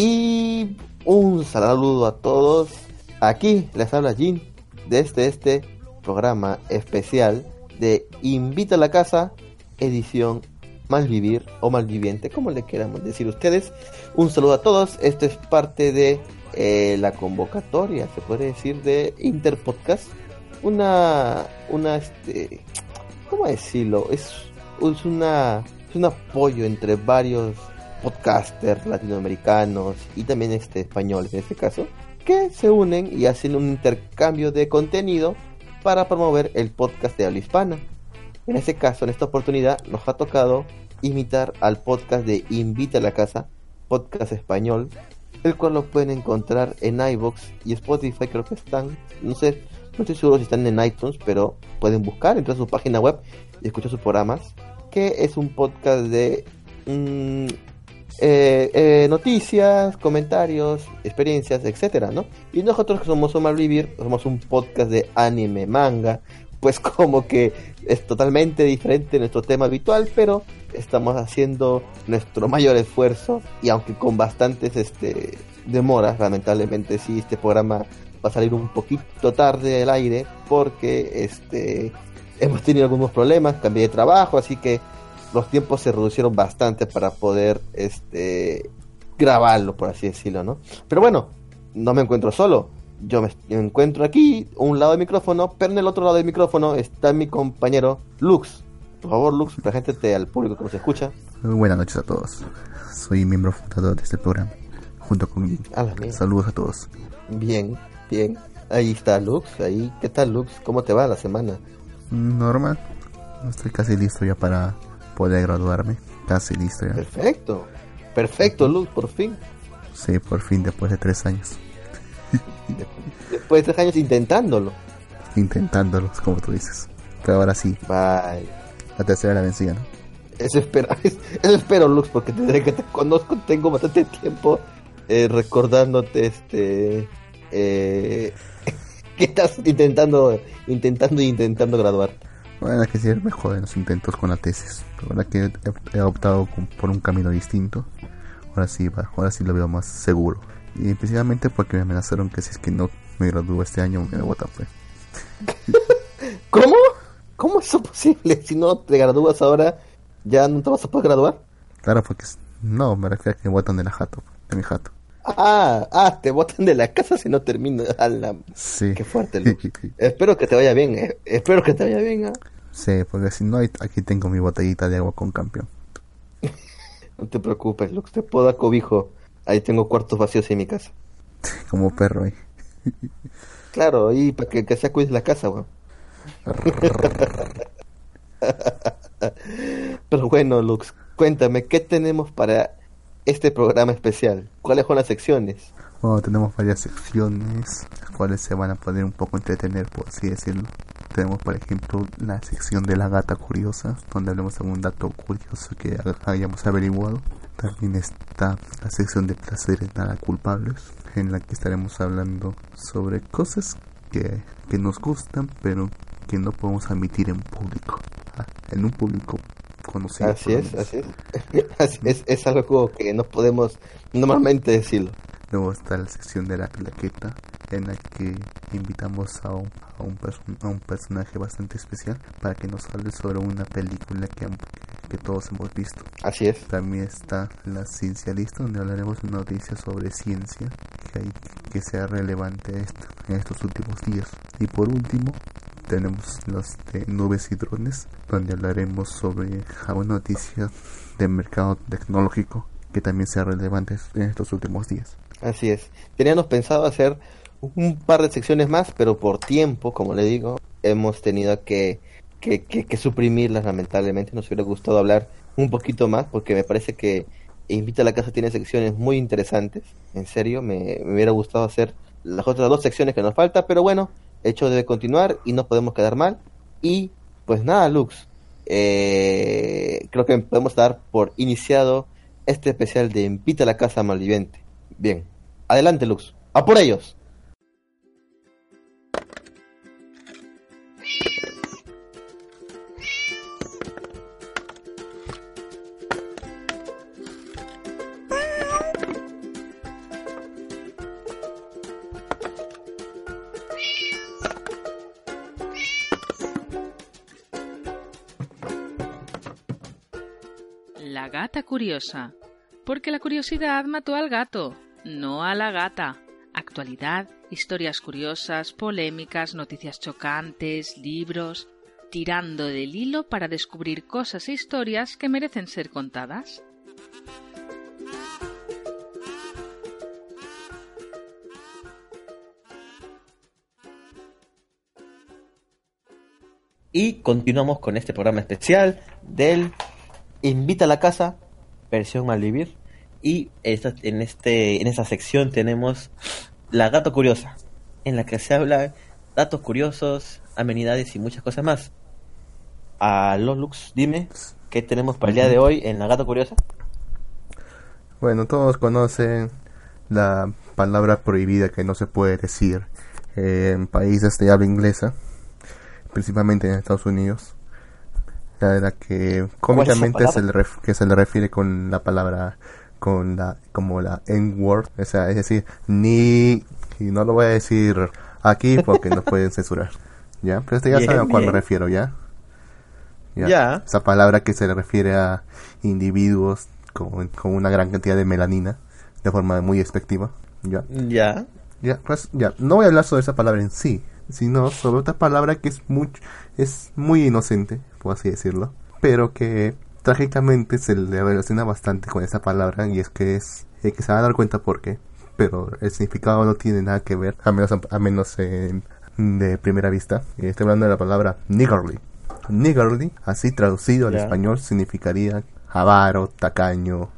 Y un saludo a todos. Aquí les habla Jin desde este programa especial de Invita a la Casa, edición Malvivir o Malviviente, como le queramos decir ustedes. Un saludo a todos. Esto es parte de eh, la convocatoria, se puede decir, de Interpodcast. Una, una, este, ¿cómo decirlo? Es, es una, es un apoyo entre varios podcasters latinoamericanos y también este españoles en este caso, que se unen y hacen un intercambio de contenido para promover el podcast de habla hispana. En este caso, en esta oportunidad, nos ha tocado imitar al podcast de Invita a la Casa, podcast español, el cual lo pueden encontrar en iBox y Spotify, creo que están, no sé, no estoy seguro si están en iTunes, pero pueden buscar, entrar a su página web y escuchar sus programas, que es un podcast de mm, eh, eh, noticias, comentarios, experiencias, etcétera, ¿no? Y nosotros que somos Omar Vivir, somos un podcast de anime, manga, pues como que es totalmente diferente de nuestro tema habitual, pero estamos haciendo nuestro mayor esfuerzo y aunque con bastantes este demoras, lamentablemente sí este programa va a salir un poquito tarde del aire porque este hemos tenido algunos problemas, cambié de trabajo, así que los tiempos se reducieron bastante para poder este grabarlo, por así decirlo, ¿no? Pero bueno, no me encuentro solo. Yo me, encuentro aquí, un lado del micrófono, pero en el otro lado del micrófono está mi compañero Lux. Por favor, Lux, preséntate al público que nos escucha. Muy buenas noches a todos. Soy miembro fundador de este programa, junto con Saludos a todos. Bien, bien. Ahí está Lux, ahí. ¿Qué tal, Lux? ¿Cómo te va la semana? Normal. Estoy casi listo ya para poder graduarme. Casi listo ya. Perfecto. Perfecto, Luz, por fin. Sí, por fin, después de tres años. después de tres años intentándolo. Intentándolo, como tú dices. Pero ahora sí. Bye. La tercera la vencida, ¿no? Eso espero, eso espero, Lux, porque desde que te conozco tengo bastante tiempo eh, recordándote este eh, que estás intentando, intentando y intentando graduar. Bueno, que sí, me joden los intentos con la tesis. Ahora que he, optado por un camino distinto, ahora sí va, ahora sí lo veo más seguro. Y precisamente porque me amenazaron que si es que no me gradúo este año me botan pues. ¿Cómo? ¿Cómo es eso posible? Si no te gradúas ahora, ¿ya no te vas a poder graduar? Claro, porque es- no, me refiero a que botan de la jato, de mi jato. Ah, ah, te botan de la casa si no terminas. La- Sí. Qué fuerte, Lux. Espero que te vaya bien, eh. espero que te vaya bien. ¿ah? Sí, porque si no, aquí tengo mi botellita de agua con campeón. No te preocupes, Lux, te puedo dar cobijo. Ahí tengo cuartos vacíos en mi casa. Como perro ahí. Claro, y para que, que se cuides la casa, weón. Pero bueno, Lux, cuéntame, ¿qué tenemos para este programa especial? ¿Cuáles son las secciones? Bueno, tenemos varias secciones, las cuales se van a poder un poco entretener, por así decirlo. Tenemos, por ejemplo, la sección de la gata curiosa, donde hablemos de un dato curioso que ha- hayamos averiguado. También está la sección de placeres nada culpables, en la que estaremos hablando sobre cosas que, que nos gustan, pero que no podemos admitir en público. Ah, en un público Así es, menos. así es. Así es, es algo que no podemos normalmente decirlo. Luego está la sección de la claqueta, en la que invitamos a un, a un, perso- a un personaje bastante especial para que nos hable sobre una película que, que todos hemos visto. Así es. También está la ciencialista, donde hablaremos de noticias sobre ciencia que, hay, que sea relevante esto, en estos últimos días. Y por último, tenemos los de nubes y drones, donde hablaremos sobre algunas noticias del mercado tecnológico que también sean relevantes en estos últimos días. Así es. Teníamos pensado hacer un par de secciones más, pero por tiempo, como le digo, hemos tenido que, que, que, que suprimirlas lamentablemente. Nos hubiera gustado hablar un poquito más, porque me parece que Invita a la Casa tiene secciones muy interesantes. En serio, me, me hubiera gustado hacer las otras dos secciones que nos falta, pero bueno, hecho debe continuar y no podemos quedar mal. Y pues nada, Lux, eh, creo que podemos dar por iniciado este especial de Invita a la Casa Malviviente. Bien, adelante Lux, a por ellos. Gata curiosa. Porque la curiosidad mató al gato, no a la gata. Actualidad, historias curiosas, polémicas, noticias chocantes, libros. Tirando del hilo para descubrir cosas e historias que merecen ser contadas. Y continuamos con este programa especial del Invita a la Casa, versión Malvivir. Y esta, en, este, en esta sección tenemos La Gato Curiosa, en la que se habla datos curiosos, amenidades y muchas cosas más. A Lolux, dime, ¿qué tenemos para el día de hoy en La Gato Curiosa? Bueno, todos conocen la palabra prohibida que no se puede decir en países de habla inglesa, principalmente en Estados Unidos. La, la que cómicamente se le, ref- que se le refiere con la palabra con la como la N-word, o sea, es decir, ni y no lo voy a decir aquí porque nos pueden censurar. ¿Ya? Pero ustedes ya Bien, saben a cuál me refiero, ¿ya? Ya. Esa palabra que se le refiere a individuos con, con una gran cantidad de melanina de forma muy despectiva. ¿Ya? Ya. Ya, pues, ya. No voy a hablar sobre esa palabra en sí, sino sobre otra palabra que es muy, es muy inocente, por así decirlo, pero que trágicamente se le relaciona bastante con esa palabra y es que es eh, que se van a dar cuenta por qué, pero el significado no tiene nada que ver, a menos, a menos eh, de primera vista. Y estoy hablando de la palabra niggardly. Niggardly, así traducido al español, significaría avaro, tacaño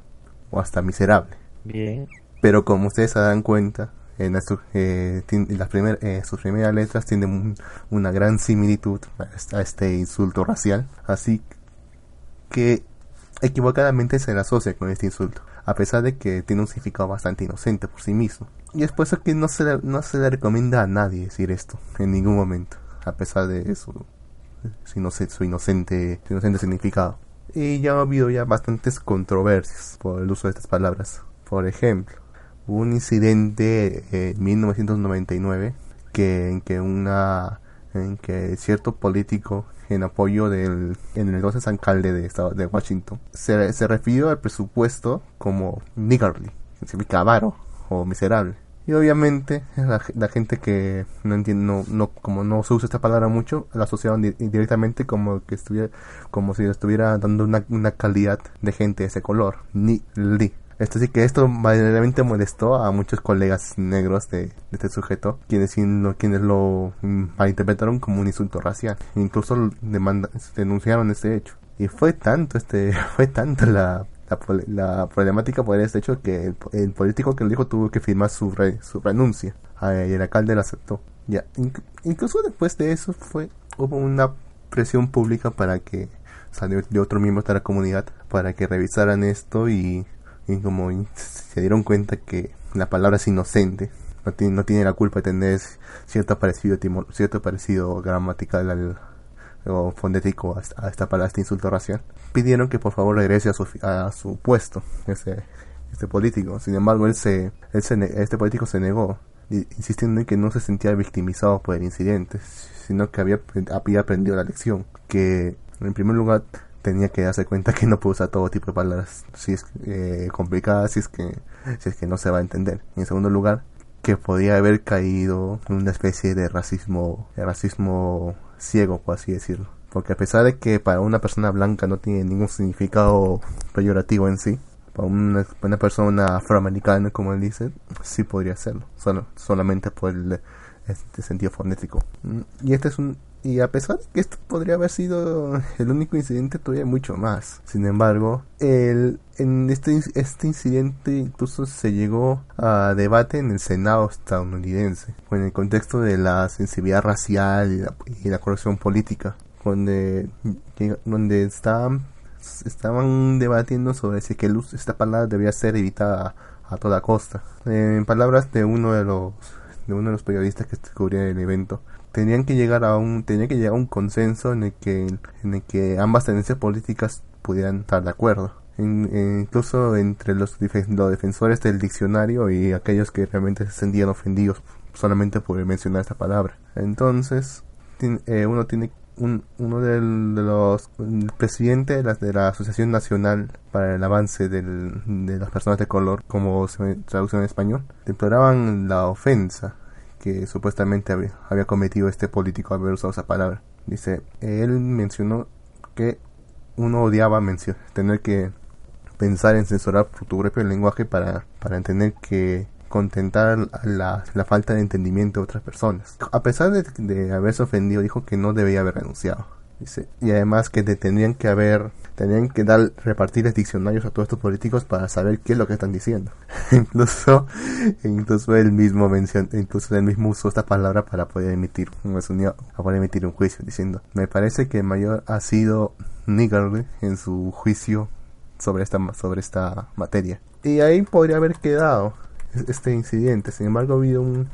o hasta miserable. Bien. Pero como ustedes se dan cuenta, en las, eh, eh, sus primeras letras tienen un- una gran similitud a este, insulto racial. Así que equivocadamente se le asocia con este insulto, a pesar de que tiene un significado bastante inocente por sí mismo. Y es por eso que no se, le, no se le recomienda a nadie decir esto en ningún momento, a pesar de su, su, inoce- su inocente, inocente significado. Y ya ha habido ya bastantes controversias por el uso de estas palabras. Por ejemplo, hubo un incidente en 1999 que, en que una en que cierto político en apoyo del en el entonces alcalde de, estado, de Washington se, se refirió al presupuesto como niggardly, que significa avaro o miserable. Y obviamente la, la gente que no entiende, no, no, como no se usa esta palabra mucho, la asociaban di- directamente como que estuviera, como si estuviera dando una, una calidad de gente de ese color, ni. Esto sí que esto verdaderamente molestó a muchos colegas negros de, este sujeto, quienes, quienes lo mm, malinterpretaron como un insulto racial. Incluso demanda, denunciaron este hecho. Y fue tanto este, fue tanto la, la, problemática por este hecho que el, político que lo dijo tuvo que firmar su, re- su renuncia. Ah, y el alcalde lo aceptó. Ya, inc- incluso después de eso fue, hubo una presión pública para que salió de otros miembros de la comunidad para que revisaran esto y, y como se dieron cuenta que la palabra es inocente no tiene, la culpa de tener cierto parecido cierto parecido gramatical al, o fonético a, esta- palabra, este insulto racial, pidieron que por favor regrese a su, a su puesto, ese, este político. Sin embargo, él se, él se este político se negó, insistiendo en que no se sentía victimizado por el incidente, sino que había, había aprendido la lección, que en primer lugar tenía que darse cuenta que no puede usar todo tipo de palabras si es eh, complicadas, si es que si es que no se va a entender. Y en segundo lugar, que podía haber caído en una especie de racismo, racismo ciego, por así decirlo. Porque a pesar de que para una persona blanca no tiene ningún significado peyorativo en sí, para una, una persona afroamericana, como él dice, sí podría serlo, solo, solamente por el este sentido fonético. Mm, Y este es un y a pesar de que esto podría haber sido el único incidente, todavía mucho más. Sin embargo, el, en este, este incidente incluso se llegó a debate en el Senado estadounidense, en el contexto de la sensibilidad racial y la, y política, donde, donde estaban, estaban debatiendo sobre si que uso- esta palabra debía ser evitada a, a toda costa. En palabras de uno de los de uno de los periodistas que cubrían el evento, tenían que llegar a un tenía que llegar a un consenso en el que en el que ambas tendencias políticas pudieran estar de acuerdo. Eh, incluso entre los, los defensores del diccionario y aquellos que realmente se sentían ofendidos solamente por mencionar esta palabra. Entonces eh, uno tiene un, uno de los el presidente de la, de la Asociación Nacional para el Avance del- de las Personas de Color, como se traduce en español, deploraban la ofensa que supuestamente había, cometido este político haber usado esa palabra. Dice, él mencionó que uno odiaba tener que pensar en censurar tu propio lenguaje para, para entender que contentar la, la falta de entendimiento de otras personas. A pesar de, de haberse ofendido, dijo que no debía haber renunciado. Y además que te tendrían que haber, tendrían que dar, repartirles diccionarios a todos estos políticos para saber qué es lo que están diciendo. incluso, incluso él mismo mencionó, incluso él mismo usó esta palabra para poder emitir, un- se unió a poder emitir un juicio diciendo, me parece que el mayor ha sido niggardly en su juicio sobre esta, sobre esta materia. Y ahí podría haber quedado este incidente. Sin embargo, ha habido un-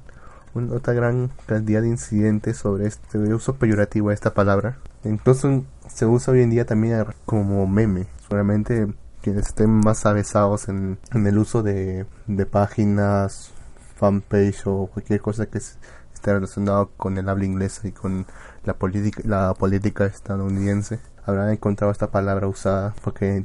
otra gran cantidad de incidentes sobre este uso peyorativo de esta palabra. Incluso se usa hoy en día también como meme. Solamente quienes estén más avesados en, el uso de, de páginas, fanpage o cualquier cosa que es- esté relacionado con el habla inglesa y con la política, la política estadounidense habrán encontrado esta palabra usada porque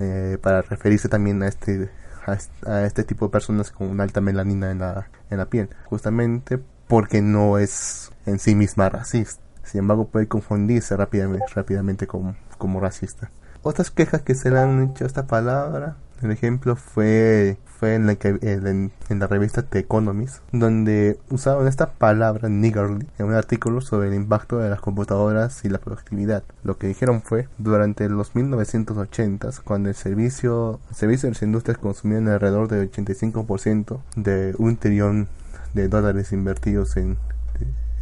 eh, para referirse también a este a a este tipo de personas con una alta melanina en la, en la piel, justamente porque no es en sí misma racista. Sin embargo, puede confundirse rápidamente, rápidamente como, como racista. Otras quejas que se le han hecho a esta palabra, el ejemplo fue, fue en, la que, en, la revista The Economist, donde usaron esta palabra niggardly en un artículo sobre el impacto de las computadoras y la productividad. Lo que dijeron fue, durante los 1980s, cuando el servicio, el servicio de las industrias consumían alrededor del 85% de un trillón de dólares invertidos en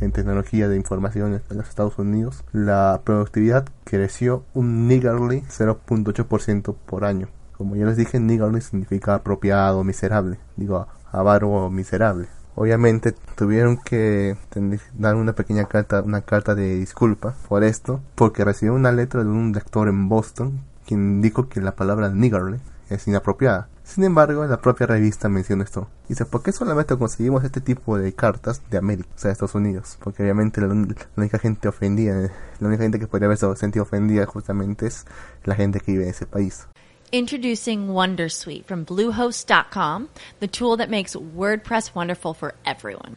en tecnología de información en los Estados Unidos, la productividad creció un niggardly 0.8% por año. Como ya les dije, niggardly significa apropiado, miserable. Digo, avaro miserable. Obviamente tuvieron que dar una pequeña carta, una carta de disculpa por esto, porque recibieron una letra de un lector en Boston quien dijo que la palabra niggardly es inapropiada. Sin embargo, la propia revista menciona esto. Dice, ¿por qué solamente conseguimos este tipo de cartas de América, o sea, de Estados Unidos? Porque obviamente la, la única gente ofendida, la única gente que podría haberse sentido ofendida justamente es la gente que vive en ese país. Introducing Wondersuite from Bluehost.com, the tool that makes WordPress wonderful for everyone.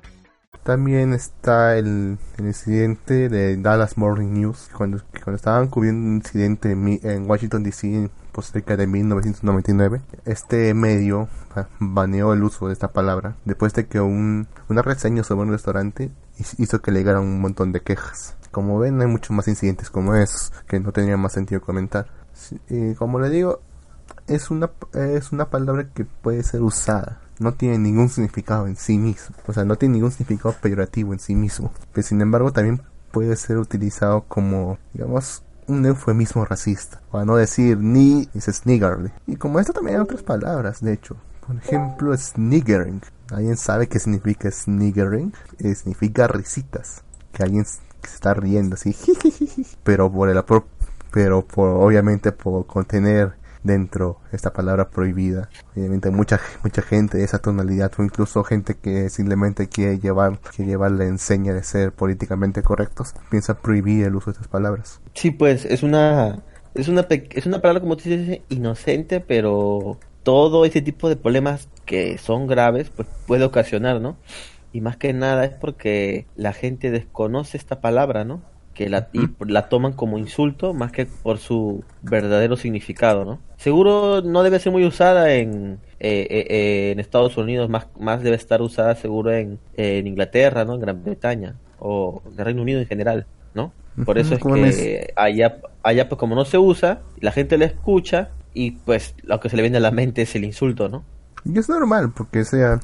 También está el, incidente de Dallas Morning News, cuando, estaban cubriendo un incidente en, Washington DC pues, cerca de 1999. Este medio baneó el uso de esta palabra después de que un, una reseña sobre un restaurante hizo que le llegaran un montón de quejas. Como ven, hay muchos más incidentes como esos que no tendría más sentido comentar. Como le digo, es una, es una palabra que puede ser usada no tiene ningún significado en sí mismo. O sea, no tiene ningún significado peyorativo en sí mismo. Pero sin embargo también puede ser utilizado como, digamos, un eufemismo racista. Para no decir ni, dices niggerly. Y como esto también hay otras palabras, de hecho. Por ejemplo, sniggering. ¿Alguien sabe qué significa sniggering? Eh, significa risitas. Que alguien está riendo así. pero por el pero por obviamente por contener dentro esta palabra prohibida. Obviamente mucha mucha gente de esa tonalidad o incluso gente que simplemente quiere llevar que llevar la enseña de ser políticamente correctos piensa prohibir el uso de estas palabras. Sí, pues es una es una es una palabra como tú dices inocente, pero todo ese tipo de problemas que son graves pues puede ocasionar, ¿no? Y más que nada es porque la gente desconoce esta palabra, ¿no? Que la, y la toman como insulto más que por su verdadero significado, ¿no? Seguro no debe ser muy usada en, eh, eh, en Estados Unidos, más, más debe estar usada seguro en, en Inglaterra, ¿no? En Gran Bretaña o en el Reino Unido en general, ¿no? Por eso es que allá, allá pues como no se usa, la gente la escucha y pues lo que se le viene a la mente es el insulto, ¿no? Y es normal, porque sea,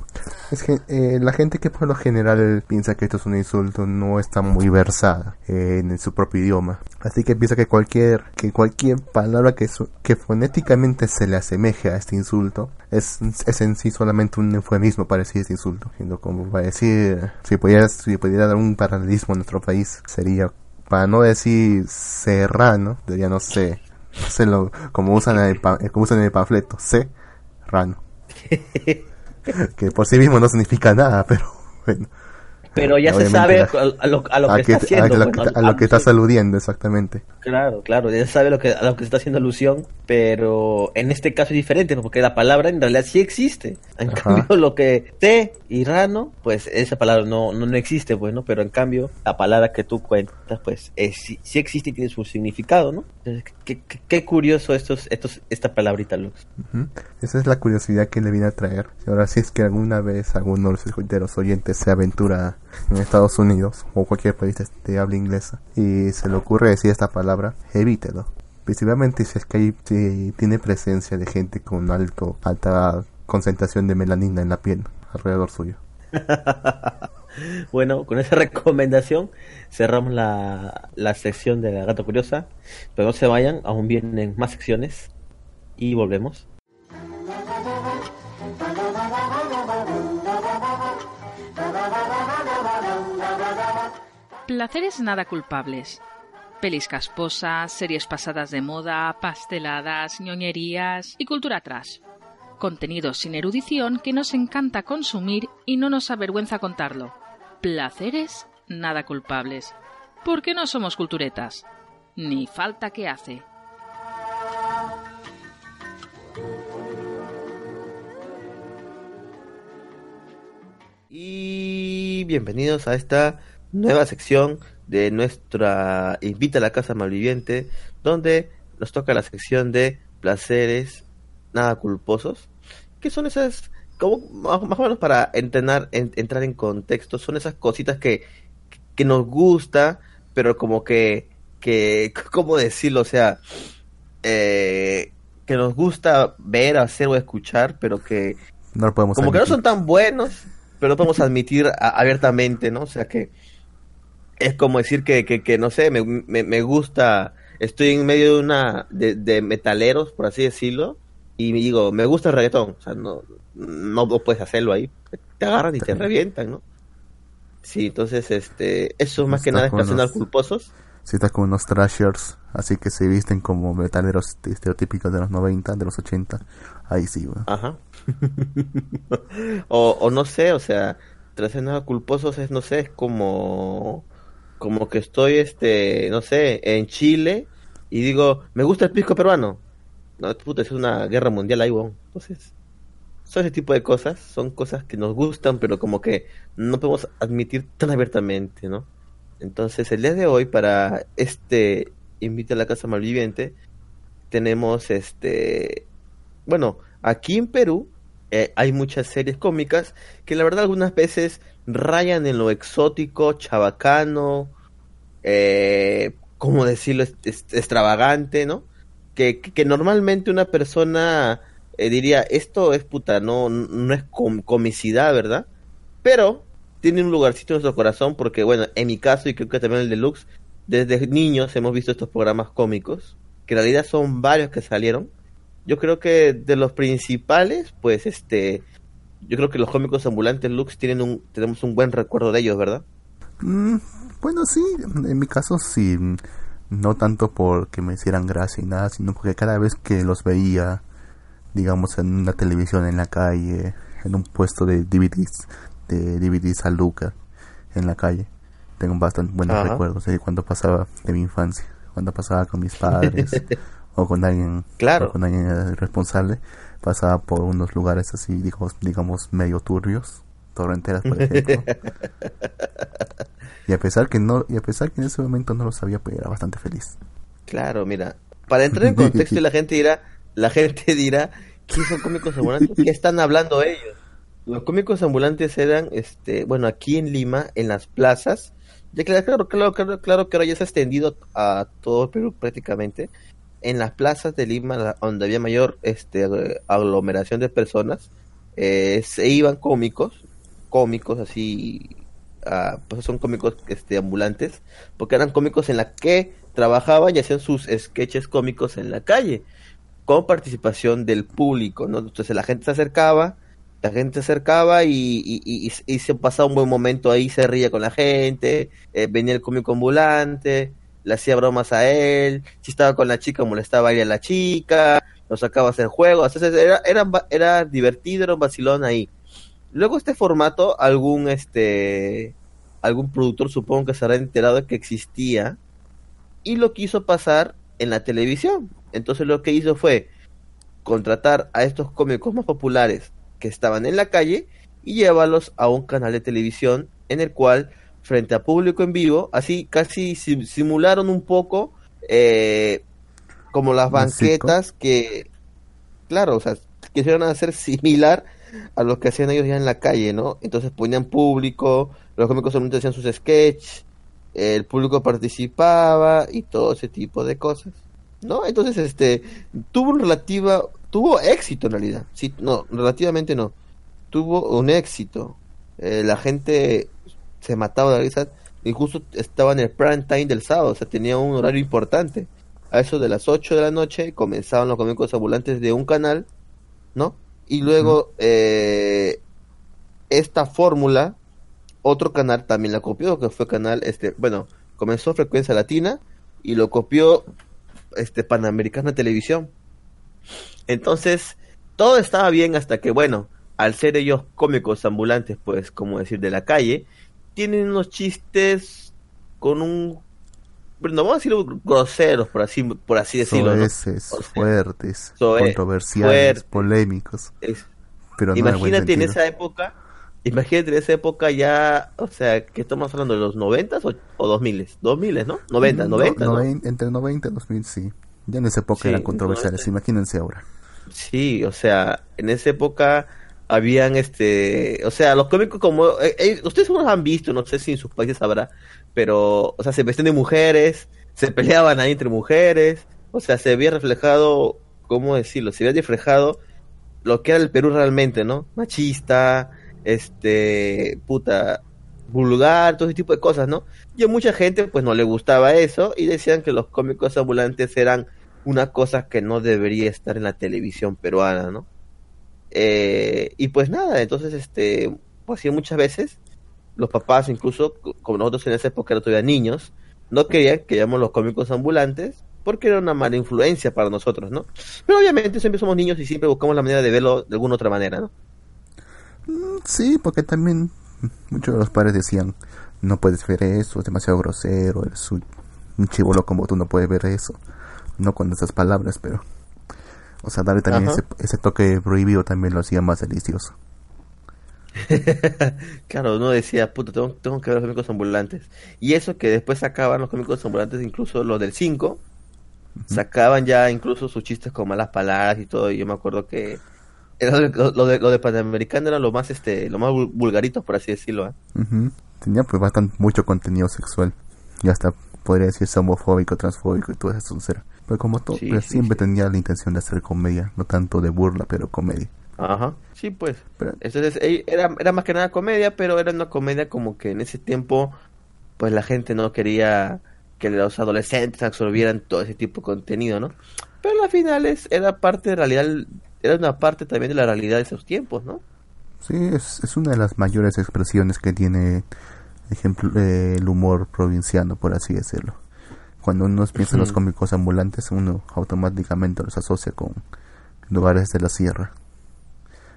es que eh, la gente que por lo general piensa que esto es un insulto no está muy versada en su propio idioma. Así que piensa que cualquier, que cualquier palabra que, que fonéticamente se le asemeje a este insulto es, es en sí solamente un eufemismo para decir este insulto. Siendo como para decir, si pudiera, si pudiera dar un paralelismo en nuestro país, sería, para no decir serrano, diría no sé, no sé lo, como usan en el, como usan en el panfleto, serrano. que por sí mismo no significa nada, pero bueno. Pero ya se sabe a lo, a lo que, está haciendo. A lo, bueno, a lo que estás aludiendo, exactamente. Claro, claro, ya se sabe lo que, a lo que se está haciendo alusión, pero en este caso es diferente, porque la palabra en realidad sí existe. En Ajá. cambio, lo que te y rano, pues esa palabra no, no, no existe, pues, ¿no? Pero en cambio, la palabra que tú cuentas, pues, es, sí, sí, existe y tiene su significado, ¿no? Entonces, qué, qué, qué curioso estos, estos, esta palabrita, Lux. Uh -huh. Esa es la curiosidad que le vine a traer. Ahora, si es que alguna vez alguno de los oyentes se aventura en Estados Unidos o cualquier país de habla inglesa y se le ocurre decir esta palabra, evítelo. Principalmente si es que hay, si tiene presencia de gente con alto, alta concentración de melanina en la piel alrededor suyo. bueno, con esa recomendación cerramos la, la sección de la gata curiosa, pero no se vayan, aún vienen más secciones y volvemos. Placeres nada culpables. Pelis casposas, series pasadas de moda, pasteladas, ñoñerías y cultura trash. Contenidos sin erudición que nos encanta consumir y no nos avergüenza contarlo. Placeres nada culpables. Porque no somos culturetas. Ni falta que hace. Y bienvenidos a esta nueva sección de nuestra Invita a la Casa Malviviente, donde nos toca la sección de placeres nada culposos, que son esas, como más, o menos para entrenar, en- entrar en contexto, son esas cositas que, que nos gusta, pero como que, que, ¿cómo decirlo? O sea, eh, que nos gusta ver, hacer o escuchar, pero que No lo podemos como que no son tan buenos, pero no podemos admitir a- abiertamente, ¿no? O sea que es como decir que, que, que, no sé, me, me, me gusta, estoy en medio de una, de, de metaleros, por así decirlo, y me digo, me gusta el reggaetón, o sea, no, no, no puedes hacerlo ahí, te agarran y te revientan, ¿no? Sí, entonces, este, eso más que nada es los- culposos. Si estás con unos trashers, así que se visten como metaleros este- estereotípicos de los 90, de los 80, ahí sí, weón. Ajá. o, o no sé, o sea, culposos es, no sé, es como, como que estoy, este, no sé, en Chile y digo, me gusta el pisco peruano. No, puta, es una guerra mundial ahí, weón. Entonces, son ese tipo de cosas, son cosas que nos gustan, pero como que no podemos admitir tan abiertamente, ¿no? Entonces, el día de hoy, para este Invita a la Casa Malviviente, tenemos este. Bueno, aquí en Perú eh, hay muchas series cómicas que la verdad algunas veces rayan en lo exótico, chabacano, eh, ¿cómo decirlo? Extravagante, ¿no? Que, que, normalmente una persona eh, diría, esto es puta, no, no es com- comicidad, ¿verdad? Pero tiene un lugarcito en nuestro corazón porque, bueno, en mi caso y creo que también el Deluxe, desde niños hemos visto estos programas cómicos, que en realidad son varios que salieron. Yo creo que de los principales, pues este, yo creo que los cómicos ambulantes Lux tienen un, tenemos un buen recuerdo de ellos, ¿verdad? Mm, bueno, sí, en mi caso sí, no tanto porque me hicieran gracia y nada, sino porque cada vez que los veía, digamos, en una televisión en la calle, en un puesto de DVDs, de DVDs a Luca, en la calle, tengo bastante buenos Ajá. recuerdos de cuando pasaba de mi infancia, cuando pasaba con mis padres o con alguien, Claro. o con alguien eh, responsable, pasaba por unos lugares así, digamos, digamos medio turbios, torrenteras por ejemplo. Y a pesar que no, y a pesar que en ese momento no lo sabía, pues era bastante feliz. Claro, mira, para entrar en contexto y la gente dirá, la gente dirá, ¿qué son cómicos ambulantes? ¿Qué están hablando ellos? Los cómicos ambulantes eran, este, bueno, aquí en Lima, en las plazas, ya claro, claro, claro, claro, claro que ahora ya se ha extendido a todo el Perú prácticamente, en las plazas de Lima, donde había mayor este, aglomeración de personas, eh, se iban cómicos, cómicos así, ah, pues son cómicos este, ambulantes, porque eran cómicos en la que trabajaban y hacían sus sketches cómicos en la calle, con participación del público, ¿no? Entonces la gente se acercaba, la gente se acercaba y, y, y- y se pasaba un buen momento ahí, se ría con la gente, eh, venía el cómico ambulante, le hacía bromas a él, si estaba con la chica molestaba a ir a la chica, lo sacaba a hacer entonces era, era, era divertido, era un vacilón ahí. Luego este formato, algún este algún productor supongo que se habrá enterado de que existía y lo quiso pasar en la televisión. Entonces lo que hizo fue contratar a estos cómicos más populares que estaban en la calle y llevarlos a un canal de televisión en el cual frente a público en vivo, así casi sim- simularon un poco eh, como las banquetas que, claro, o sea, quisieron hacer similar a lo que hacían ellos ya en la calle, ¿no? Entonces ponían público, los cómicos solamente hacían sus sketch, el público participaba y todo ese tipo de cosas, ¿no? Entonces, este, tuvo un relativa, tuvo éxito en realidad, sí, no, relativamente no, tuvo un éxito, Eh, la gente se mataba de la risa, incluso estaba en el prime time del sábado, o sea, tenía un horario importante, a eso de las 8 de la noche comenzaban los cómicos ambulantes de un canal, ¿no? Y luego eh, esta fórmula otro canal también la copió, que fue canal, este, bueno, comenzó Frecuencia Latina y lo copió este Panamericana Televisión. Entonces, todo estaba bien hasta que, bueno, al ser ellos cómicos ambulantes, pues, como decir, de la calle, tienen unos chistes con un no vamos a decir groseros por así por así decirlo Soeces, fuertes controversiales polémicos. Pero imagínate en esa época imagínate en esa época ya o sea que estamos hablando de los noventas o, dos miles dos miles no 90 90 no, entre 90 y 2000 sí. Ya en esa época eran controversiales imagínense ahora. Sí o sea en esa época habían este, o sea, los cómicos como, eh, eh, ustedes los han visto, no sé si en sus países habrá, pero, o sea, se vestían de mujeres, se peleaban ahí entre mujeres, o sea, se había reflejado, ¿cómo decirlo? Se había reflejado lo que era el Perú realmente, ¿no? Machista, este, puta, vulgar, todo ese tipo de cosas, ¿no? Y a mucha gente pues no le gustaba eso y decían que los cómicos ambulantes eran una cosa que no debería estar en la televisión peruana, ¿no? Eh, y pues nada, entonces, este, pues sí, muchas veces los papás, incluso como nosotros en esa época no todavía niños, no querían que llamamos los cómicos ambulantes porque era una mala influencia para nosotros, ¿no? Pero obviamente siempre somos niños y siempre buscamos la manera de verlo de alguna otra manera, ¿no? Mm, sí, porque también muchos de los padres decían, no puedes ver eso, es demasiado grosero, eres un, chivolo como tú no puedes ver eso, no con esas palabras, pero o sea, darle también ese, toque prohibido también lo hacía más delicioso. claro, uno decía, puta, tengo, que ver los cómicos ambulantes. Y eso que después sacaban los cómicos ambulantes, incluso los del 5, sacaban ya incluso sus chistes con malas palabras y todo. Y yo me acuerdo que era lo, de, lo de Panamericano era lo más, este, lo más vulgarito, por así decirlo. ¿eh? Tenía pues bastante, mucho contenido sexual. Y hasta podría decirse homofóbico, transfóbico y todo eso. Era. Pero como todo, pues, siempre tenía la intención de hacer comedia, no tanto de burla, pero comedia. Ajá, sí, pues. Entonces, era, era más que nada comedia, pero era una comedia como que en ese tiempo, pues la gente no quería que los adolescentes absorbieran todo ese tipo de contenido, ¿no? Pero al final era parte de realidad, era una parte también de la realidad de esos tiempos, ¿no? Sí, es, es una de las mayores expresiones que tiene, ejemplo, eh, el humor provinciano, por así decirlo cuando uno piensa en los cómicos ambulantes, uno automáticamente los asocia con lugares de la sierra,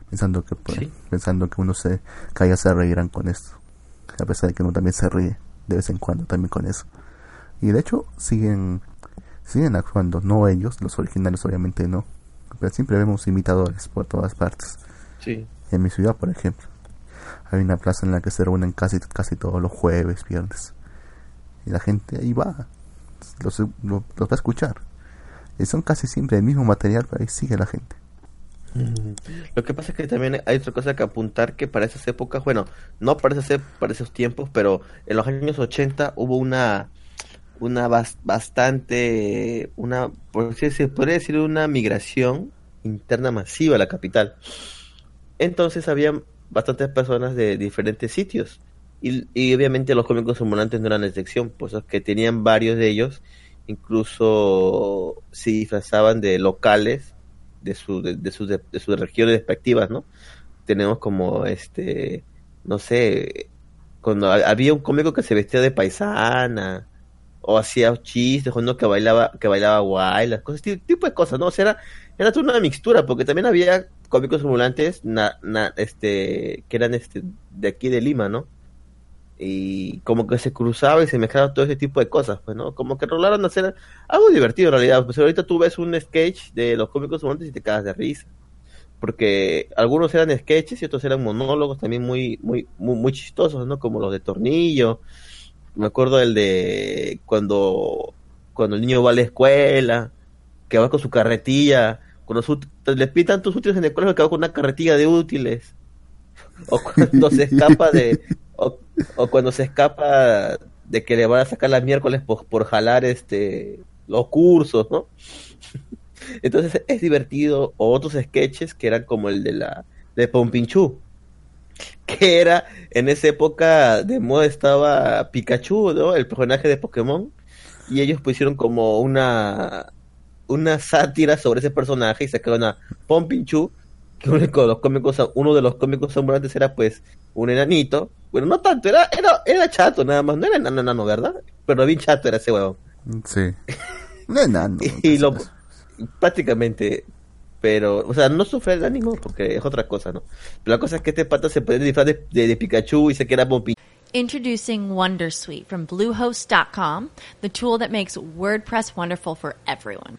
pensando que pues, pensando que uno se que se reirán con esto, a pesar de que uno también se ríe de vez en cuando también con eso. Y de hecho siguen siguen actuando, no ellos, los originales obviamente no, pero siempre vemos imitadores por todas partes. Sí. En mi ciudad, por ejemplo, hay una plaza en la que se reúnen casi casi todos los jueves, viernes. Y la gente ahí va, los, va a escuchar. Y son casi siempre el mismo material, pero ahí sigue la gente. Lo que pasa es que también hay otra cosa que apuntar que para esas épocas, bueno, no parece ser para esos tiempos, pero en los años 80 hubo una una bastante una por si se podría decir una migración interna masiva a la capital. Entonces había bastantes personas de diferentes sitios y, obviamente los cómicos ambulantes no eran la excepción, pues que tenían varios de ellos, incluso se disfrazaban de locales de, su, de, sus, de, sus regiones respectivas, ¿no? Tenemos como, este, no sé, cuando había un cómico que se vestía de paisana, o hacía chistes, uno que bailaba, que bailaba guay, las cosas, tipo de cosas, ¿no? O sea, era, era toda una mixtura, porque también había cómicos ambulantes na, este, que eran este, de aquí de Lima, ¿no? Y como que se cruzaba y se mezclaba todo ese tipo de cosas, pues, ¿no? Como que rolaron a hacer algo divertido en realidad, pues ahorita tú ves un sketch de los cómicos montes y te cagas de risa, porque algunos eran sketches y otros eran monólogos también muy, muy, muy, chistosos, ¿no? Como los de Tornillo, me acuerdo el de cuando, cuando el niño va a la escuela, que va con su carretilla, cuando su, le pitan tus útiles en el colegio que va con una carretilla de útiles, o cuando se escapa de o, cuando se escapa de que le van a sacar las miércoles por, jalar este los cursos, ¿no? Entonces es divertido. O otros sketches que eran como el de la de Pompinchú, que era en esa época de moda estaba Pikachu, ¿no? El personaje de Pokémon y ellos pusieron como una una sátira sobre ese personaje y sacaron a Pompinchú que uno de los cómicos, uno de los cómicos ambulantes era pues un enanito. Bueno, no tanto, era, era, era chato nada más, no era enano, enano, ¿verdad? Pero bien chato era ese huevón. Sí. No enano. y lo, prácticamente, pero, o sea, no sufre el ánimo porque es otra cosa, ¿no? Pero la cosa es que este pata se puede disfrazar de, de, de Pikachu y se queda bombi. Introducing Wondersuite from Bluehost.com, the tool that makes WordPress wonderful for everyone.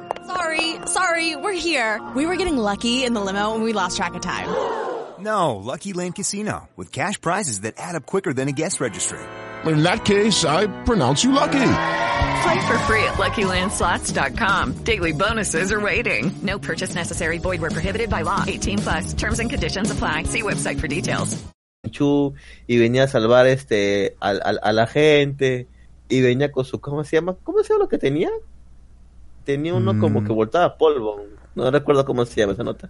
Sorry, sorry, we're here. We were getting lucky in the limo and we lost track of time. No, Lucky Land Casino, with cash prizes that add up quicker than a guest registry. In that case, I pronounce you lucky. Play for free at LuckyLandSlots.com. Daily bonuses are waiting. No purchase necessary. Void where prohibited by law. 18 plus. Terms and conditions apply. See website for details. Y venía a salvar este a, a, a, la gente y venía con su ¿cómo se llama? ¿Cómo se llama lo que tenía? Tenía uno mm. como que voltaba polvo. No recuerdo cómo se llama esa nota.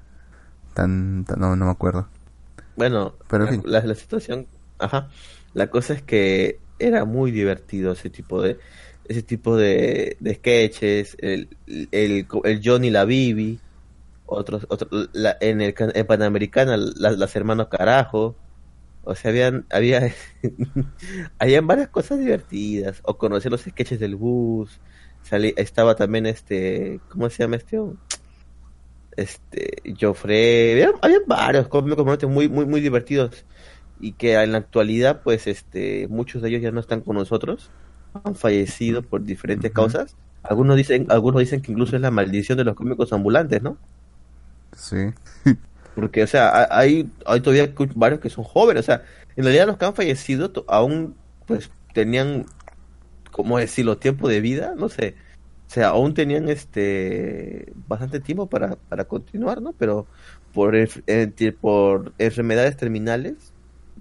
Tan, tan no, no me acuerdo. Bueno, Pero, en fin. la, la situación, ajá. La cosa es que era muy divertido ese tipo de ese tipo de, de sketches, el, el, el Johnny la Bibi, otros, otros la, en el en Panamericana la, las hermanos carajo, o sea habían había habían varias cosas divertidas, o conocer los sketches del bus, salí, estaba también este, ¿cómo se llama este? Este, Joffrey, había, había varios cómicos muy muy muy divertidos y que en la actualidad pues este muchos de ellos ya no están con nosotros han fallecido por diferentes uh -huh. causas algunos dicen algunos dicen que incluso es la maldición de los cómicos ambulantes no sí porque o sea hay hay todavía varios que son jóvenes o sea en realidad los que han fallecido aún pues tenían cómo decirlo tiempo de vida no sé o sea aún tenían este bastante tiempo para para continuar no pero por eh, por enfermedades terminales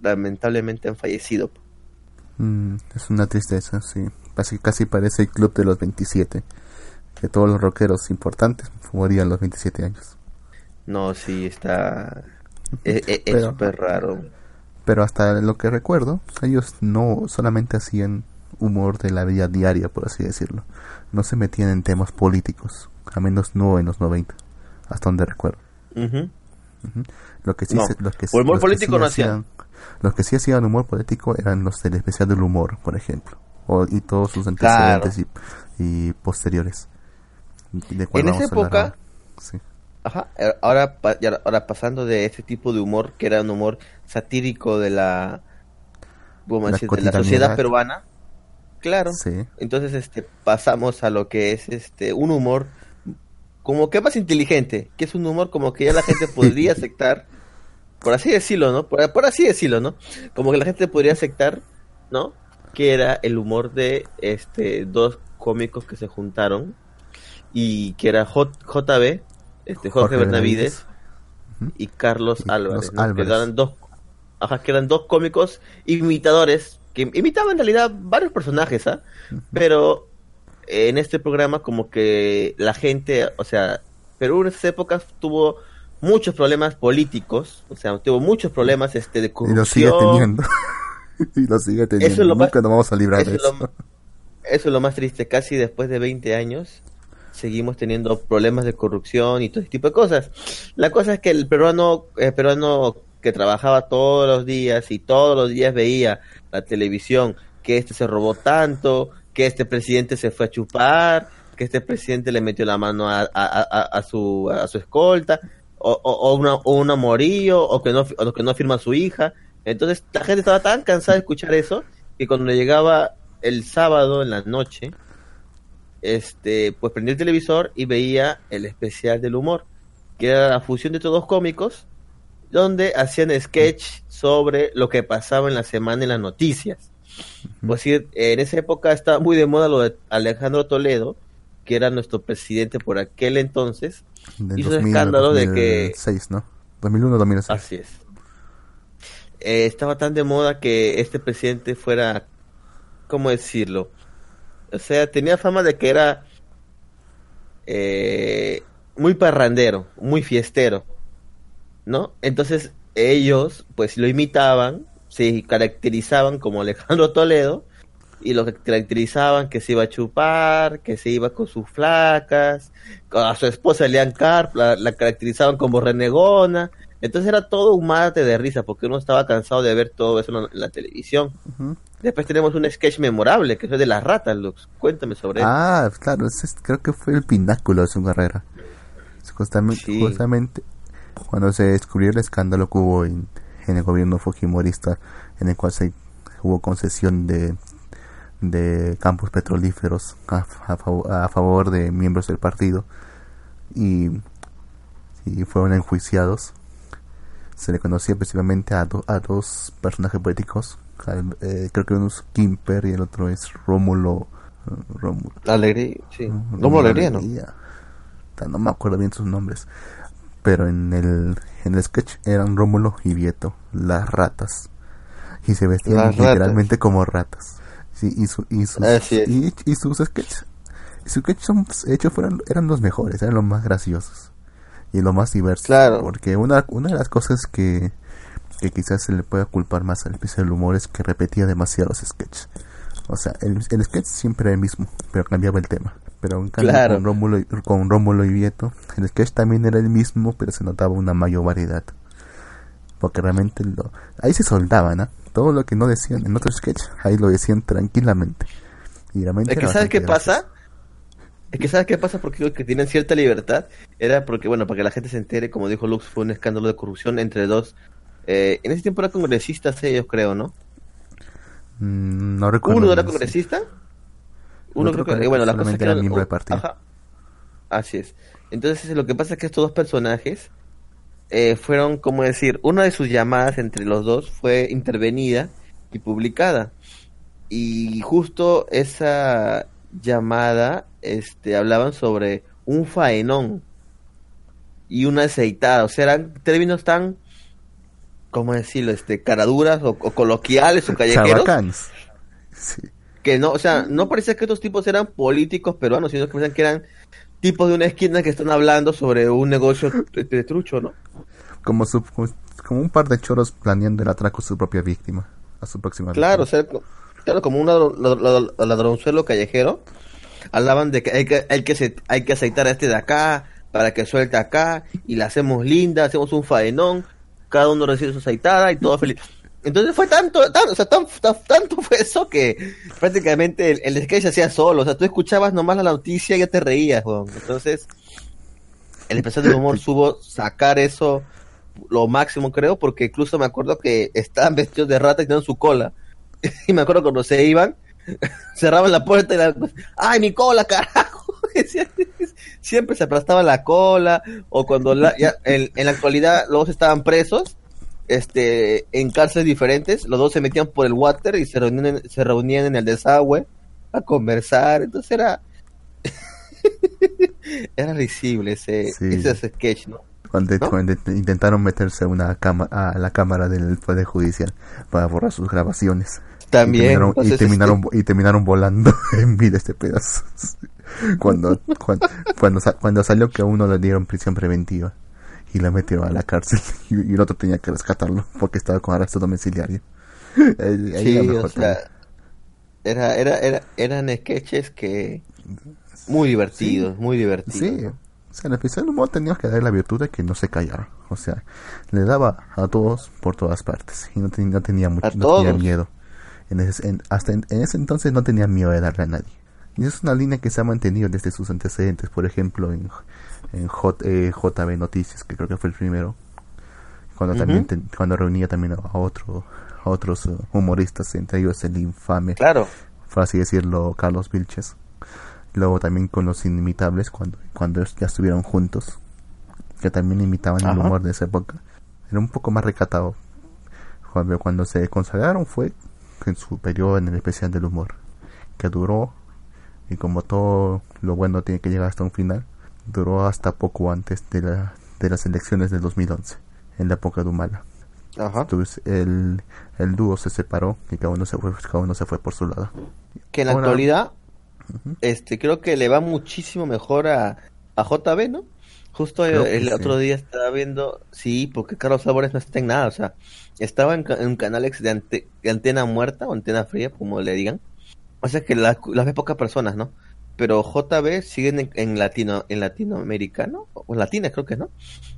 lamentablemente han fallecido. Mm, es una tristeza, sí. Casi, casi parece el club de los 27. Que todos los rockeros importantes morían a los 27 años. No, sí, está... es es súper raro. Pero hasta lo que recuerdo, ellos no solamente hacían humor de la vida diaria, por así decirlo. No se metían en temas políticos, a menos no en los 90, hasta donde recuerdo. Uh -huh. Uh -huh. Lo que sí, no. se, los que, humor los político que sí no hacían, los que sí hacían humor político eran los del especial del humor, por ejemplo, o, y todos sus antecedentes claro. y, y, posteriores. De en esa época, sí. ajá, ahora, ahora pasando de ese tipo de humor que era un humor satírico de la, ¿cómo decir, de la sociedad peruana, claro. Sí. Entonces, este, pasamos a lo que es este un humor como que más inteligente, que es un humor como que ya la gente podría aceptar, por así decirlo, ¿no? Por, por, así decirlo, ¿no? Como que la gente podría aceptar, ¿no? Que era el humor de este dos cómicos que se juntaron y que era J JB, este Jorge, Jorge Bernavides y Carlos y Álvarez, ¿no? Álvarez, que eran dos ajá, que eran dos cómicos imitadores que imitaban en realidad varios personajes, ¿ah? ¿eh? Pero en este programa como que la gente, o sea, Perú en esas épocas tuvo muchos problemas políticos, o sea, tuvo muchos problemas este de corrupción. Y lo sigue teniendo. y lo sigue teniendo. Eso es lo Nunca más, nos vamos a librar eso de eso. Lo, eso es lo más triste, casi después de 20 años seguimos teniendo problemas de corrupción y todo ese tipo de cosas. La cosa es que el peruano, el peruano que trabajaba todos los días y todos los días veía la televisión, que este se robó tanto, que este presidente se fue a chupar, que este presidente le metió la mano a, su, a su escolta, o, una, un amorillo, o que, no, o que no firma su hija. Entonces la gente estaba tan cansada de escuchar eso que cuando llegaba el sábado en la noche, este, pues prendía el televisor y veía el especial del humor, que era la fusión de todos cómicos, donde hacían sketch sobre lo que pasaba en la semana en las noticias. Pues sí, en esa época estaba muy de moda lo de Alejandro Toledo, que era nuestro presidente por aquel entonces, Del hizo 2000 un escándalo de que 2006, ¿no? 2001-2006. Así es. Eh, estaba tan de moda que este presidente fuera, ¿cómo decirlo? O sea, tenía fama de que era eh, muy parrandero, muy fiestero, ¿no? Entonces ellos, pues lo imitaban, se caracterizaban como Alejandro Toledo y lo caracterizaban que se iba a chupar, que se iba con sus flacas, a su esposa Elian Carp la, la caracterizaban como renegona, entonces era todo un mate de risa porque uno estaba cansado de ver todo eso en la, en la televisión. Después tenemos un sketch memorable que es de las ratas, Lux. Cuéntame sobre Ah, claro, ese es- creo que fue el pináculo de su carrera. Justamente, Sí. justamente cuando se descubrió el escándalo que hubo en, en el gobierno fujimorista, en el cual se hubo concesión de, de campos petrolíferos a, a fav- a favor de miembros del partido y, y fueron enjuiciados. Se le conocía principalmente a, do- a dos personajes políticos, al- eh, creo que uno es Kimper y el otro es Rómulo. Rómulo. Alegría, sí. Rómulo Alegría, ¿no? No me acuerdo bien sus nombres. Pero en el, en el sketch eran Rómulo y Vieto, las ratas. Y se vestían Las ratas. literalmente como ratas. Sí, y, su- y sus, y, y sus sketches, y sus sketches son- hechos fueron, eran los mejores, eran los más graciosos. Y los más diversos. Claro. Porque una, una de las cosas que, que quizás se le pueda culpar más al especie del humor es que repetía demasiados sketches. O sea, el, el sketch siempre era el mismo, pero cambiaba el tema. Pero en cambio Claro. con, Rómulo, y- con Rómulo y Vieto, el sketch también era el mismo, pero se notaba una mayor variedad. Porque realmente lo, ahí se soldaban, ¿ah? Todo lo que no decían en otro sketch, ahí lo decían tranquilamente. Y realmente Es que ¿sabes qué pasa? Es que ¿sabes qué pasa? Porque que tienen cierta libertad. Era porque, bueno, para que la gente se entere, como dijo Lux, fue un escándalo de corrupción entre dos. eh, en ese tiempo eran congresistas ellos, creo, ¿no? Mm, no recuerdo. Uno era sí. Uno creo que, bueno, la cosa es solamente que era eran- miembro del partido. Ajá. Así es. Entonces, lo que pasa es que estos dos personajes eh, fueron, como decir, una de sus llamadas entre los dos fue intervenida y publicada. Y justo esa llamada, este, hablaban sobre un faenón y una aceitada. O sea, eran términos tan, ¿cómo decirlo? Este, caraduras o, o coloquiales o callejeros. Sí. Que no, o sea, no parecía que estos tipos eran políticos peruanos, sino que parecían que eran tipos de una esquina que están hablando sobre un negocio de, trucho, ¿no? Como, su, como un par de choros planeando el atraco a su propia víctima. A su próxima Claro, o víctima. sea, claro, como un ladro- ladro- ladronzuelo callejero, hablaban de que hay que, hay que, hay que aceitar a este de acá, para que suelte acá, y la hacemos linda, hacemos un faenón, cada uno recibe su aceitada y todo feliz. Entonces fue tanto, tan- o sea, tan, tan- tanto fue eso que prácticamente el, el sketch se hacía solo, o sea, tú escuchabas nomás la noticia y ya te reías, weón. Entonces, el especial de humor supo sacar eso lo máximo, creo, porque incluso me acuerdo que estaban vestidos de rata y tenían su cola. Y me acuerdo cuando se iban, cerraban la puerta y la... ¡Ay, mi cola, carajo! Siempre se aplastaba la cola, o cuando la, ya, en, en la actualidad los dos estaban presos, este, en cárceles diferentes, los dos se metían por el water y se reunían, en- se reunían en el desagüe a conversar, entonces era... era risible ese, Sí. ese sketch, ¿no? Cuando, ¿No? cuando intentaron meterse una cama, a la cámara del Poder Judicial para borrar sus grabaciones. También, Y terminaron, y terminaron, y terminaron volando en vida este pedazo. Cuando, cuando, cuando, cuando salió que a uno le dieron prisión preventiva y lo metieron a la cárcel y, y el otro tenía que rescatarlo porque estaba con arresto domiciliario. Ahí- ahí Sí, era o sea, era, era, era, eran sketches que muy divertidos, muy divertidos. Sí, o sea, en el especial humor teníamos que darle la virtud de que no se callara. O sea, le daba a todos por todas partes y no, ten- no tenía mucho, no tenía miedo. En ese, en- hasta en, en ese entonces no tenía miedo de darle a nadie. Y es una línea que se ha mantenido desde sus antecedentes, por ejemplo en, en J, eh, JB Noticias, que creo que fue el primero, cuando también te- cuando reunía también a otro, a otros eh, humoristas, entre ellos el infame, Claro. por así decirlo, Carlos Vilches. Luego también con los inimitables, cuando, cuando ya estuvieron juntos, que también imitaban el humor de esa época. Era un poco más recatado. Cuando, cuando se consagraron fue en su periodo en el especial del humor, que duró, y como todo lo bueno tiene que llegar hasta un final, duró hasta poco antes de, la, de las elecciones del 2011, en la época de Humala. Ajá. Entonces el, el dúo se separó y cada uno se fue, cada uno se fue por su lado. Que en la Ahora- actualidad, este, creo que le va muchísimo mejor a, a JB, ¿no? Justo Creo el, sí. otro día estaba viendo, sí, porque Carlos Álvarez no está en nada, o sea, estaba en, en un canal ex de, ante- de antena muerta o antena fría, como le digan. O sea que la- las ve pocas personas, ¿no? Pero JB siguen en, en latino, en latinoamericano, o latina creo que no.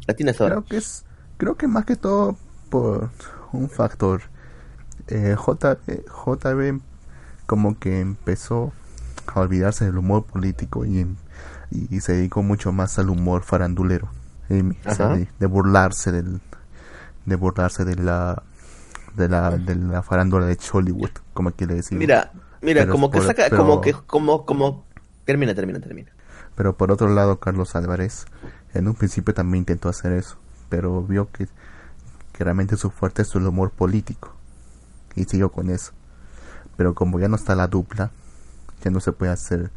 Latina es ahora. Creo que es, creo que más que todo por un factor. Eh, JB, JB como que empezó a olvidarse del humor político y, y, se dedicó mucho más al humor farandulero. Y- o sea, Ajá. de, de burlarse del, de burlarse de la, de la, de la farándula de Hollywood, como quiere decir. Mira, mira, Pero como que por- saca, pero- como que, como, como, termina, termina, termina. Pero por otro lado, Carlos Álvarez en un principio también intentó hacer eso, pero vio que, que realmente su fuerte es el humor político y siguió con eso. Pero como ya no está la dupla, ya no se puede hacer,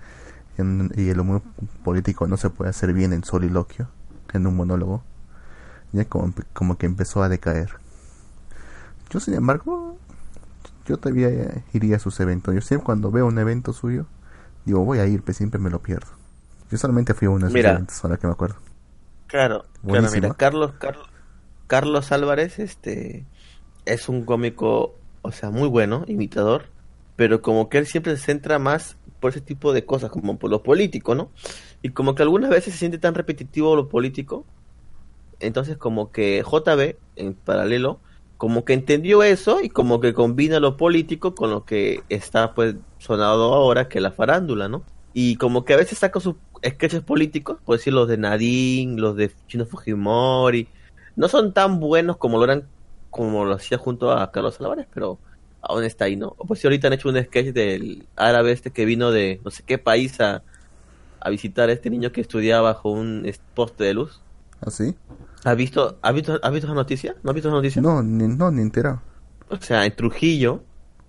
y el humor político no se puede hacer bien en soliloquio, en un monólogo, ya como, como que empezó a decaer. Yo, sin embargo, yo todavía iría a sus eventos. Yo siempre cuando veo un evento suyo, digo, voy a ir, pero siempre me lo pierdo. Yo solamente fui a uno de ahora que me acuerdo. Claro, mira, Carlos, Carlos, Carlos Álvarez, este, es un cómico, o sea, muy bueno, imitador, pero como que él siempre se centra más por ese tipo de cosas, como por lo político, ¿no? Y como que algunas veces se siente tan repetitivo lo político, entonces como que JB, en paralelo, como que entendió eso y como que combina lo político con lo que está pues sonado ahora, que es la farándula, ¿no? Y como que a veces saca sus sketches políticos, por decir los de Nadine, los de Chino Fujimori, no son tan buenos como lo eran, como lo hacía junto a Carlos Álvarez, pero aún está ahí, ¿no? O pues si ahorita han hecho un sketch del árabe este que vino de no sé qué país a, a visitar a este niño que estudiaba bajo un poste de luz. ¿Ah, sí? ¿Has visto, has visto, has visto esa noticia? ¿No has visto esa noticia? No, ni, no, ni enterado. O sea, en Trujillo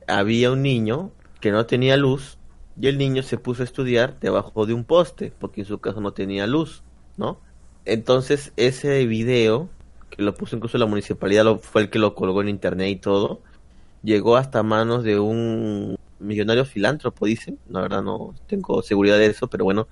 había un niño que no tenía luz y el niño se puso a estudiar debajo de un poste porque en su casa no tenía luz, ¿no? Entonces ese video, que lo puso incluso la municipalidad, lo, fue el que lo colgó en internet y todo, llegó hasta manos de un millonario filántropo, dicen. La verdad no tengo seguridad de eso, pero bueno,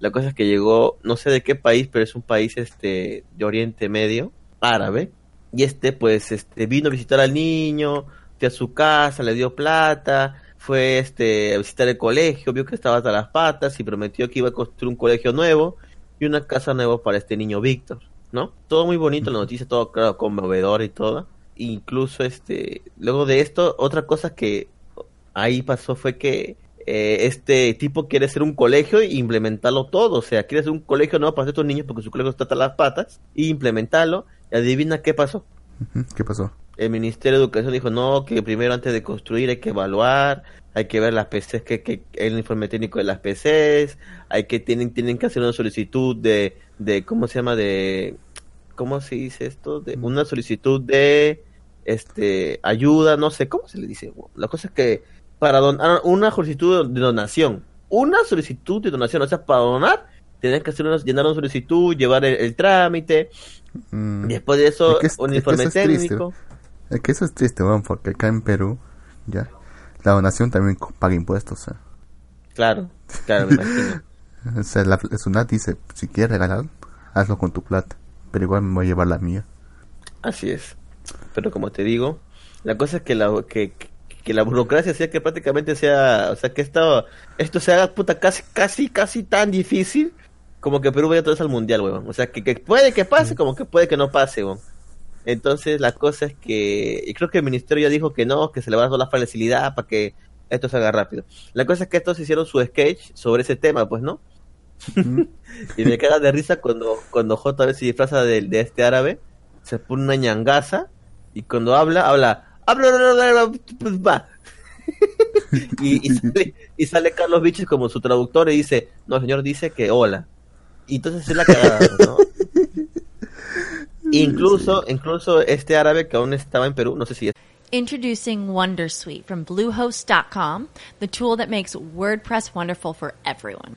la cosa es que llegó, no sé de qué país, pero es un país este de Oriente Medio, árabe, y este pues este vino a visitar al niño, fue a su casa, le dio plata, fue este a visitar el colegio, vio que estaba hasta las patas y prometió que iba a construir un colegio nuevo y una casa nueva para este niño Víctor, ¿no? Todo muy bonito, la noticia, todo claro, conmovedor y todo. Incluso este, luego de esto, otra cosa que ahí pasó fue que eh, este tipo quiere hacer un colegio e implementarlo todo. O sea, quiere hacer un colegio nuevo para estos niños porque su colegio está hasta las patas y implementarlo. Y adivina qué pasó. ¿Qué pasó? El Ministerio de Educación dijo, no, que primero antes de construir hay que evaluar, hay que ver las PCs, que, que el informe técnico de las PCs, hay que tienen tienen que hacer una solicitud de, de ¿cómo se llama? De, ¿cómo se dice esto? De una solicitud de, este, ayuda, no sé, ¿cómo se le dice? La cosa es que para donar, una solicitud de donación, una solicitud de donación, o sea, para donar, tienes que hacer una, llenar una solicitud, llevar el, el trámite, Mm, después de eso, es un es que informe eso técnico. Es que eso es triste, weón, porque acá en Perú, ya, la donación también paga impuestos, sea. Claro, claro, me imagino. O sea, la, la SUNAT dice, si quieres regalar, hazlo con tu plata, pero igual me voy a llevar la mía. Así es. Pero como te digo, la cosa es que la que, que la burocracia sea que prácticamente sea, o sea, que esto esto se haga puta casi casi casi tan difícil como que Perú vaya otra vez al mundial, weón. O sea, que, que puede que pase como que puede que no pase, weón. Entonces la cosa es que, y creo que el ministerio ya dijo que no, que se le va a dar la facilidad para que esto se haga rápido. La cosa es que estos hicieron su sketch sobre ese tema, pues, ¿no? y me caga de risa cuando, cuando JB se disfraza de, de este árabe, se pone una ñangaza y cuando habla, habla. y, y, sale, y sale Carlos Biches como su traductor y dice, no, el señor dice que hola. Y entonces es la cagada, ¿no? incluso, incluso este árabe que aún estaba en Perú, no sé si es Introducing Wondersuite from Bluehost.com, the tool that makes WordPress wonderful for everyone.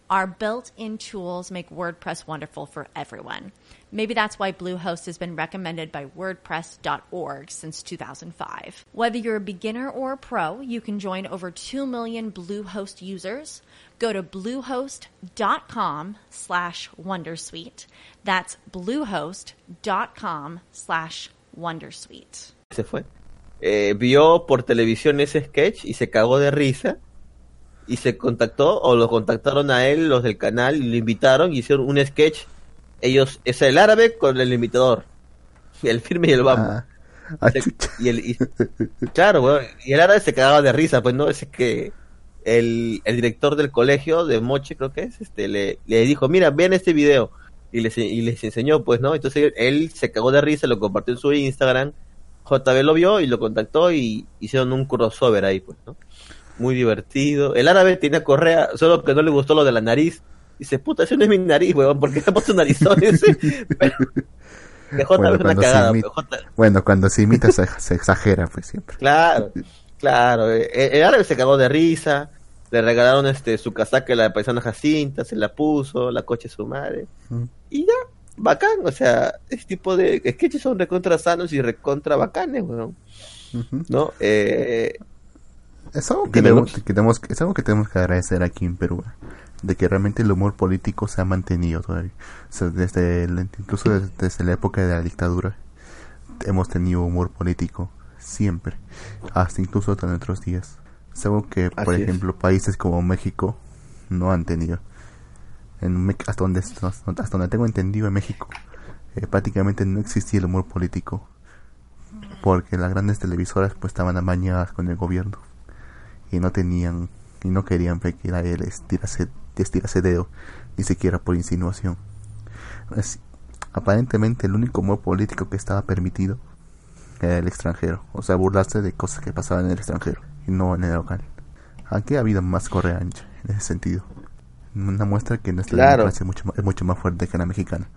our built in tools make WordPress wonderful for everyone. Maybe that's why Bluehost has been recommended by WordPress.org since 2005. Whether you're a beginner or a pro, you can join over 2 million Bluehost users. Go to bluehost.com slash Wondersuite. That's bluehost.com slash Wondersuite. Se fue. Eh, vio por televisión ese sketch y se cagó de risa y se contactó o lo contactaron a él los del canal y lo invitaron y hicieron un sketch. Ellos es el árabe con el imitador. El firme y el vamos Ah, Se- y el y- claro weón, y el árabe se cagaba de risa pues no es que el, el director del colegio de Moche creo que es este le, le dijo mira vean este video y les, y les enseñó pues no entonces él se cagó de risa lo compartió en su Instagram. JB lo vio y lo contactó y hicieron un crossover ahí pues no muy divertido. El árabe tenía correa, solo que no le gustó lo de la nariz. Dice, puta, ese no es mi nariz, weón, porque le ha puesto narizón ese? Pero, JB Bueno, es una cagada, imi- pero J- bueno, cuando se imita se, se exagera, pues siempre. Claro, claro. eh, El, el árabe se cagó de risa. Le regalaron este su casaca a la paisana Jacinta, se la puso, la coche su madre. Mm. Y ya, bacán. O sea, este tipo de sketches son recontra sanos y recontra bacanes, weón. ¿No? Eh, Es algo que tenemos, Lux. que tenemos- es algo que tenemos que agradecer aquí en Perú, de que realmente el humor político se ha mantenido todavía. O sea, desde el- incluso desde, desde la época de la dictadura hemos tenido humor político siempre, hasta incluso hasta nuestros días. Es algo que, por es. ejemplo, países como México no han tenido. En hasta donde hasta donde tengo entendido en México eh, prácticamente no existía el humor político porque las grandes televisoras pues estaban amañadas con el gobierno y no tenían y no querían ver que nadie les tirase, les tirase dedo ni siquiera por insinuación. Así- aparentemente el único humor político que estaba permitido era el extranjero. O sea burlarse de cosas que pasaban en el extranjero y no en el local. Aquí ha habido más correa ancha en ese sentido. Una muestra que nuestra Claro. democracia es mucho, más- es mucho más fuerte que la mexicana.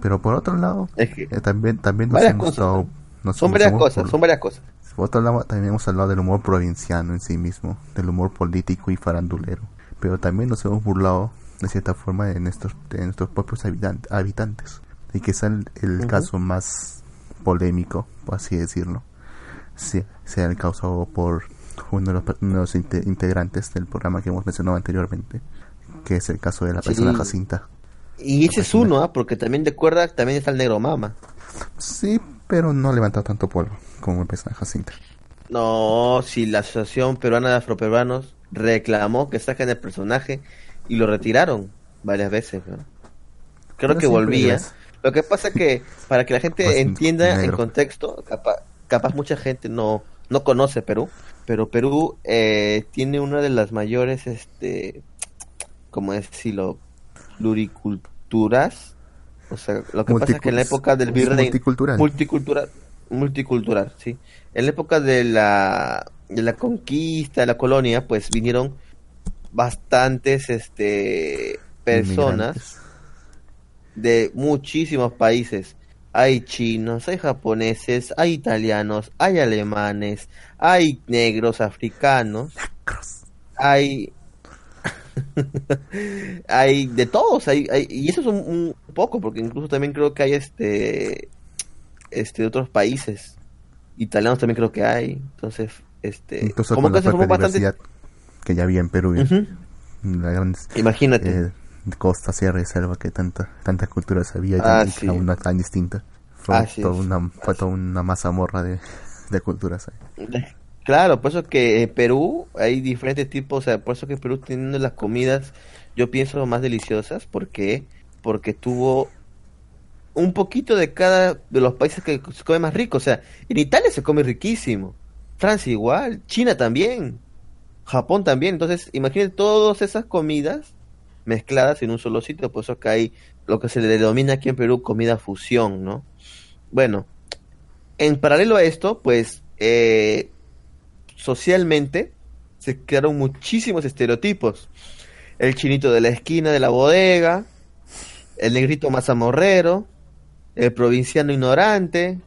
Pero por otro lado Es que- eh, también también nos hemos cosas, son varias cosas, son varias cosas. Por otro lado, también hemos hablado del humor provinciano en sí mismo, del humor político y farandulero. Pero también nos hemos burlado, de cierta forma, de nuestros, de nuestros propios habitan- habitantes. Y quizá el, el Ujú. caso más polémico, por así decirlo, sea, sea el causado por uno de los, uno de los inte- integrantes del programa que hemos mencionado anteriormente, que es el caso de la Sí. persona Jacinta. Y ese es uno, ¿ah? porque también de cuerda también está el negro mama. Sí, pero no ha levantado tanto polvo como el persona Jacinta. No, si la Asociación Peruana de Afroperuanos reclamó que saquen el personaje y lo retiraron varias veces. ¿no? Creo que volvía. es- Lo que pasa que para que la gente Pues, entienda en negro. contexto, capaz, capaz mucha gente no, no conoce Perú, pero Perú eh, tiene una de las mayores, este, ¿cómo decirlo? Pluriculturas. O sea, lo que pasa es que en la época del virrey multicultural. multicultural multicultural sí en la época de la de la conquista de la colonia pues vinieron bastantes este personas Inmigrantes. de muchísimos países. Hay chinos hay japoneses hay italianos hay alemanes hay negros africanos. Hay hay de todos, hay, hay, y eso es un, un, poco, porque incluso también creo que hay este, este de otros países, italianos también creo que hay, entonces, este, Incluso como que se formó bastante que ya había en Perú. Uh -huh. Imagínate. Eh, costa, sierra y selva, que tanta, tantas culturas había Ah, tan, sí. cada una tan distinta. Fue, Así toda una, fue toda una mazamorra de, de culturas. Claro, por eso que en Perú hay diferentes tipos, o sea, por eso que Perú tiene las comidas, yo pienso, más deliciosas, porque porque tuvo un poquito de cada de los países que se come más rico, o sea, en Italia se come riquísimo, Francia igual, China también, Japón también, entonces imagínate todas esas comidas mezcladas en un solo sitio, por eso que hay lo que se le denomina aquí en Perú comida fusión, ¿no? Bueno, en paralelo a esto, pues eh, socialmente se crearon muchísimos estereotipos. El chinito de la esquina de la bodega, el negrito mazamorrero, el provinciano ignorante,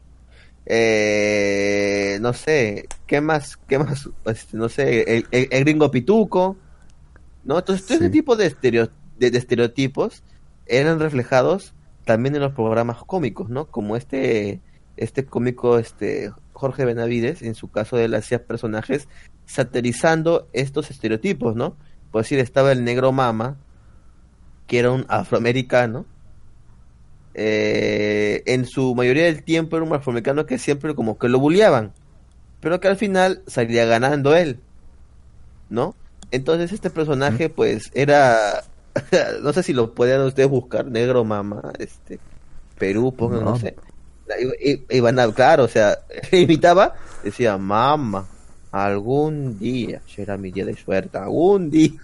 eh, no sé, ¿qué más? ¿Qué más? Este, no sé, el, el- el gringo pituco, ¿no? Entonces, todo ese tipo de, estereo- de, de estereotipos eran reflejados también en los programas cómicos, ¿no? Como este, este cómico, este Jorge Benavides, en su caso él hacía personajes satirizando estos estereotipos, ¿no? Por decir, estaba el negro mama, que era un afroamericano, eh, en su mayoría del tiempo era un afroamericano que siempre como que lo bulleaban, pero que al final salía ganando él, ¿no? Entonces este personaje pues era, no sé si lo pueden ustedes buscar, negro mama, este, Perú, pongan, no, No. sé. Y, van a, claro, o sea, imitaba, decía, mamá, algún día será mi día de suerte, algún día.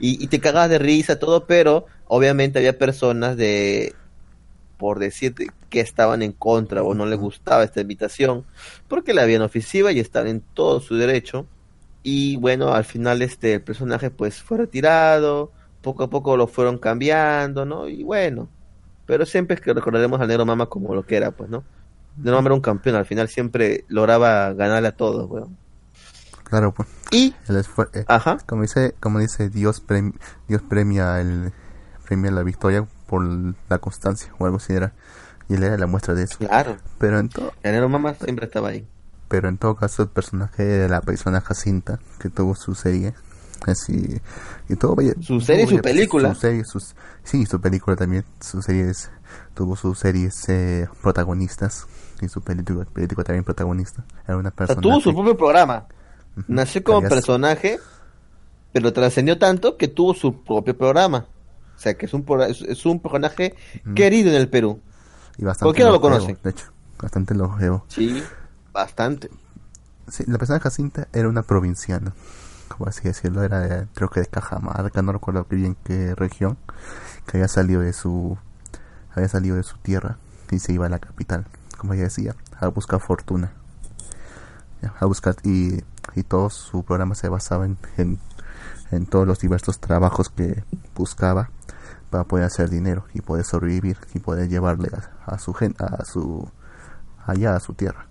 Y, y te cagabas de risa, todo, pero obviamente había personas de, por decirte, que estaban en contra o no les gustaba esta invitación, porque la habían ofensiva y estaban en todo su derecho. Y bueno, al final este el personaje pues fue retirado, poco a poco lo fueron cambiando, ¿no? Y bueno, pero siempre es que recordaremos al Negro Mama como lo que era, pues, ¿no? Negro Mama era un campeón, al final siempre lograba ganarle a todos, weón. Claro, pues. Y el eh, como dice, como dice Dios, prem- Dios premia el premia la victoria por la constancia o algo así era. Y él era la muestra de eso. Claro. Pero en todo Mama siempre estaba ahí. pero en todo caso el personaje de la persona Jacinta que tuvo su serie así y todo vaya- Su serie y tuvo su película. su serie sus sí su película también sus series tuvo sus series eh, protagonistas y su película, película también protagonista era una O sea, persona tuvo su propio programa. Nació como personaje, pero trascendió tanto que tuvo su propio programa. O sea, que es un, es, un personaje querido en el Perú. y bastante Cualquiera lo conoce. de hecho bastante longevo Sí, bastante. Sí, la persona Jacinta era una provinciana, como así decirlo, era de- creo que de Cajamarca, no recuerdo bien qué región, que había salido de su había salido de su tierra y se iba a la capital, como ella decía, a buscar fortuna. A buscar y, y todo su programa se basaba en, en, en todos los diversos trabajos que buscaba para poder hacer dinero y poder sobrevivir y poder llevarle a, a su gente a su allá a su tierra.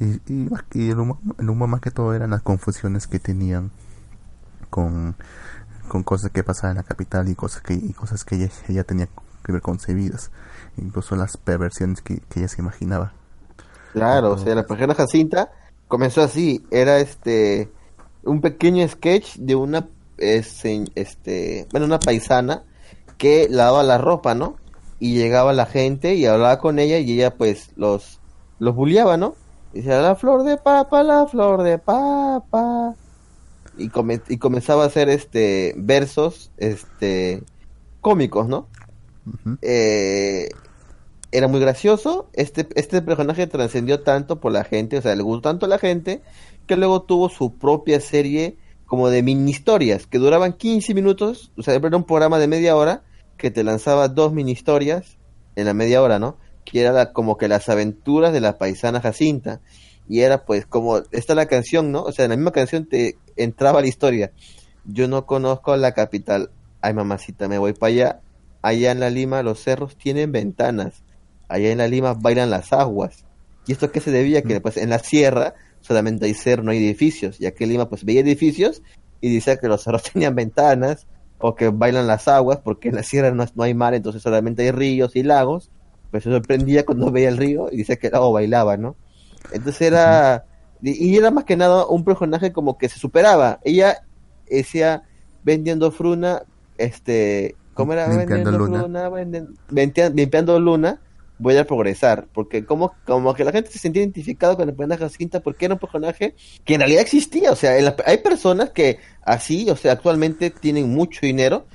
Y, y, el, humor, el humor más que todo eran las confusiones que tenían con, con cosas que pasaban en la capital y cosas que, y cosas que ella, ella tenía que ver concebidas, incluso las perversiones que, que ella se imaginaba. Claro, o sea, la persona Jacinta comenzó así, era este un pequeño sketch de una se- este, bueno, una paisana que lavaba la ropa, ¿no? Y llegaba la gente y hablaba con ella y ella pues los los bulleaba, ¿no? Y decía, la flor de papa, la flor de papa. Y, come- y comenzaba a hacer este versos este cómicos, ¿no? eh, era muy gracioso. Este, este personaje trascendió tanto por la gente, o sea, le gustó tanto a la gente, que luego tuvo su propia serie como de mini historias, que duraban 15 minutos, o sea, era un programa de media hora que te lanzaba dos mini historias en la media hora, ¿no? Que era la- como que las aventuras de la paisana Jacinta. Y era pues como, esta es la canción, ¿no? O sea, en la misma canción te entraba la historia. Yo no conozco la capital. Ay, mamacita, me voy para allá. Allá en la Lima los cerros tienen ventanas. Allá en la Lima bailan las aguas. ¿Y esto qué se debía? Que pues en la sierra solamente hay cerro, no hay edificios. Y aquí en Lima pues veía edificios y dice que los cerros tenían ventanas o que bailan las aguas porque en la sierra no, no hay mar, entonces solamente hay ríos y lagos. Pues se sorprendía cuando veía el río y dice que el lago bailaba, ¿no? Entonces era... Y era más que nada un personaje como que se superaba. Ella decía, vendiendo fruna, este... ¿Cómo era? Vendiendo luna. fruna, venden- ventea- limpiando luna, voy a progresar. Porque como, como que la gente se sentía identificado con el personaje Jacinta porque era un personaje que en realidad existía. O sea, la- hay personas que así, o sea, actualmente tienen mucho dinero.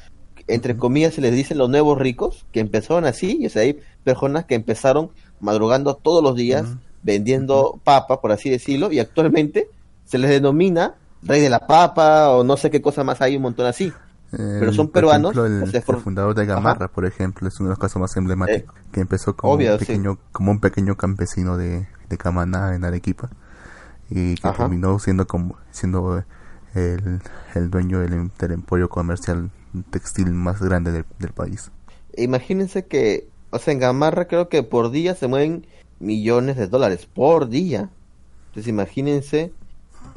Entre comillas se les dicen los nuevos ricos, que empezaron así. Y o sea, hay personas que empezaron madrugando todos los días, vendiendo papa, por así decirlo. Y actualmente se les denomina rey de la papa o no sé qué cosa más hay, un montón así. Pero son por peruanos. ejemplo, el, fundador de Gamarra, por ejemplo, es uno de los casos más emblemáticos. que empezó como, obvio, un sí. pequeño, como un pequeño campesino de, de Camaná en Arequipa. Y que Ajá. terminó siendo como siendo el, el dueño del, del emporio comercial textil más grande del, del país. Imagínense que, o sea, en Gamarra creo que por día se mueven millones de dólares, por día. Entonces imagínense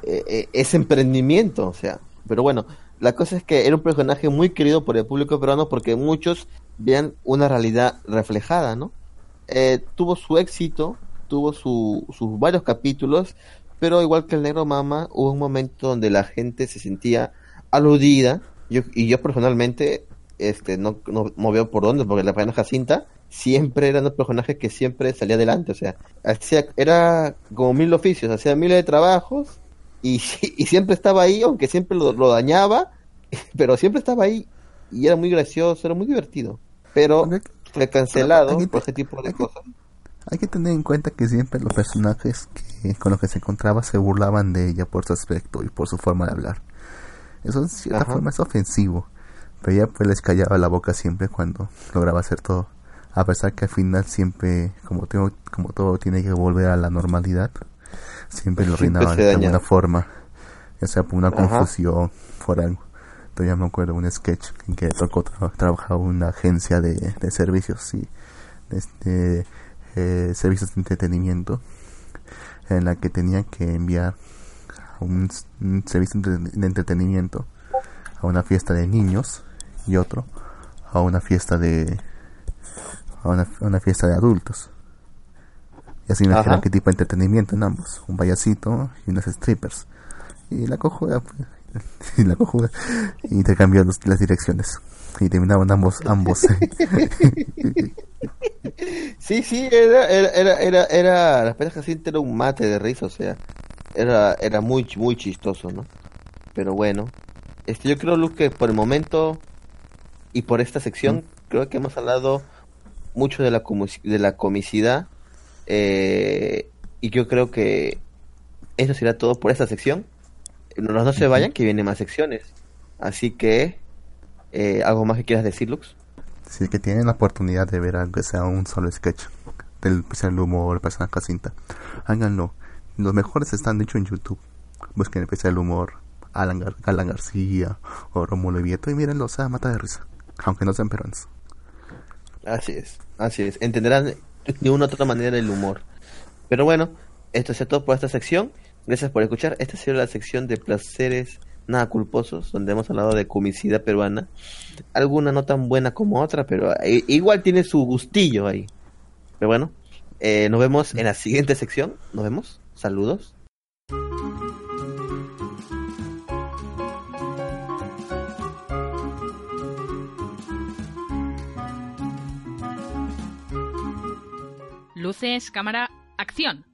eh, eh, ese emprendimiento, o sea. Pero bueno, la cosa es que era un personaje muy querido por el público peruano porque muchos vean una realidad reflejada, ¿no? Eh, tuvo su éxito, tuvo su, sus varios capítulos, pero igual que el Negro Mama, hubo un momento donde la gente se sentía aludida, yo, y yo personalmente este no, no, veo por dónde, porque la reina Jacinta siempre era un personaje que siempre salía adelante, o sea, hacía, era como mil oficios, hacía miles de trabajos y, y siempre estaba ahí, aunque siempre lo, lo dañaba, pero siempre estaba ahí y era muy gracioso, era muy divertido, pero fue cancelado por ese tipo de cosas. Hay que tener en cuenta que siempre los personajes que, con los que se encontraba se burlaban de ella por su aspecto y por su forma de hablar. Eso en cierta Ajá. forma es ofensivo, pero ella pues les callaba la boca siempre cuando lograba hacer todo. A pesar que al final siempre, como, tengo, como todo tiene que volver a la normalidad, siempre lo se de alguna forma, ya sea por una Ajá. confusión, por algo. Todavía me acuerdo un sketch en que tocó tra- trabajar en una agencia de, de servicios y este, eh, servicios de entretenimiento en la que tenía que enviar un, s- un servicio de, de entretenimiento a una fiesta de niños y otro a una fiesta de a una, a una fiesta de adultos y así dijeron qué tipo de entretenimiento en ambos. Un payasito y unas strippers. Y la cojuda pues, y la cojuda y intercambió los- las direcciones. Y terminaban ambos ambos. Sí, sí, era, era, era, era, era, la Pena Jacinta era un mate de risa, o sea, era, era muy, muy chistoso, ¿no? Pero bueno, este, yo creo, Luz, que por el momento y por esta sección, creo que hemos hablado mucho de la, de la comicidad, eh, y yo creo que eso será todo por esta sección. No, no se vayan, que vienen más secciones. Así que, eh, ¿algo más que quieras decir, Lux? Si es que tienen la oportunidad de ver aunque sea un solo sketch del especial de humor, personaje Jacinta, háganlo. Los mejores están hechos en YouTube. Busquen el especial de humor, Alan, Gar- Alan García o Romulo Vieto y mírenlo, o sea, mata de risa. Aunque no sean peruanos. Así es, así es. Entenderán de una u otra manera el humor. Pero bueno, esto es todo por esta sección. Gracias por escuchar. Esta ha sido la sección de placeres nada culposos, donde hemos hablado de comicidad peruana. Alguna no tan buena como otra, pero i- igual tiene su gustillo ahí. Pero bueno, eh, nos vemos en la siguiente sección. Nos vemos. Saludos. Luces, cámara, acción.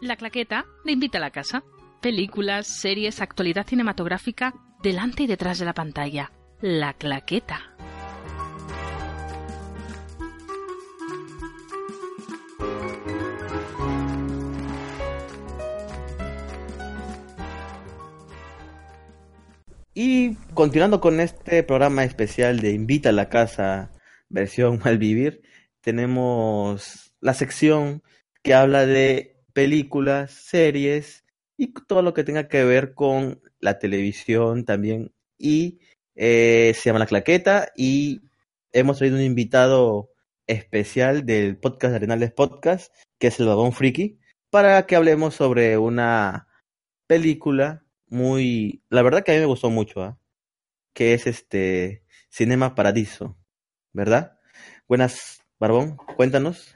La claqueta le invita a la casa. Películas, series, actualidad cinematográfica, delante y detrás de la pantalla. La claqueta. Y continuando con este programa especial de Invita a la Casa, versión Malvivir, tenemos la sección que habla de películas, series y todo lo que tenga que ver con la televisión también. Y eh, se llama La Claqueta y hemos traído un invitado especial del podcast de Arenales Podcast, que es el Babón Friki, para que hablemos sobre una película muy, la verdad que a mí me gustó mucho, ¿ah? Que es este Cinema Paradiso, ¿verdad? Buenas, Barbón, cuéntanos.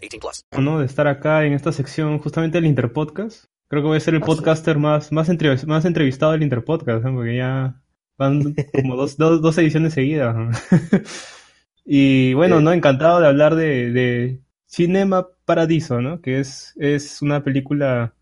18 plus. ¿no? de estar acá en esta sección justamente del Interpodcast. Creo que voy a ser el podcaster más, más, entre- más entrevistado del Interpodcast, ¿no? porque ya van como dos, dos, dos ediciones seguidas. y bueno, no encantado de hablar de, de Cinema Paradiso, ¿no? que es, es una película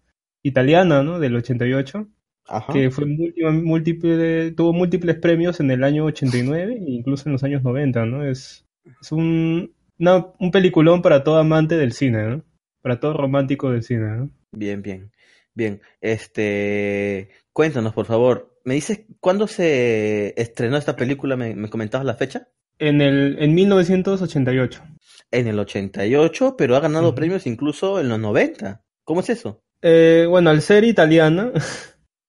italiana ¿no? del 88. Ajá. que fue múltiple, múltiple- tuvo múltiples premios en el año 89 e incluso en los años 90, ¿no? Es, es un, una- un peliculón para todo amante del cine, ¿no? Para todo romántico del cine, ¿no? Bien, bien, bien. Este, cuéntanos, por favor. ¿Me dices cuándo se estrenó esta película? ¿Me, me comentabas la fecha? En el, en 1988. En el 88, pero ha ganado premios incluso en los 90. ¿Cómo es eso? Eh, bueno, al ser italiana,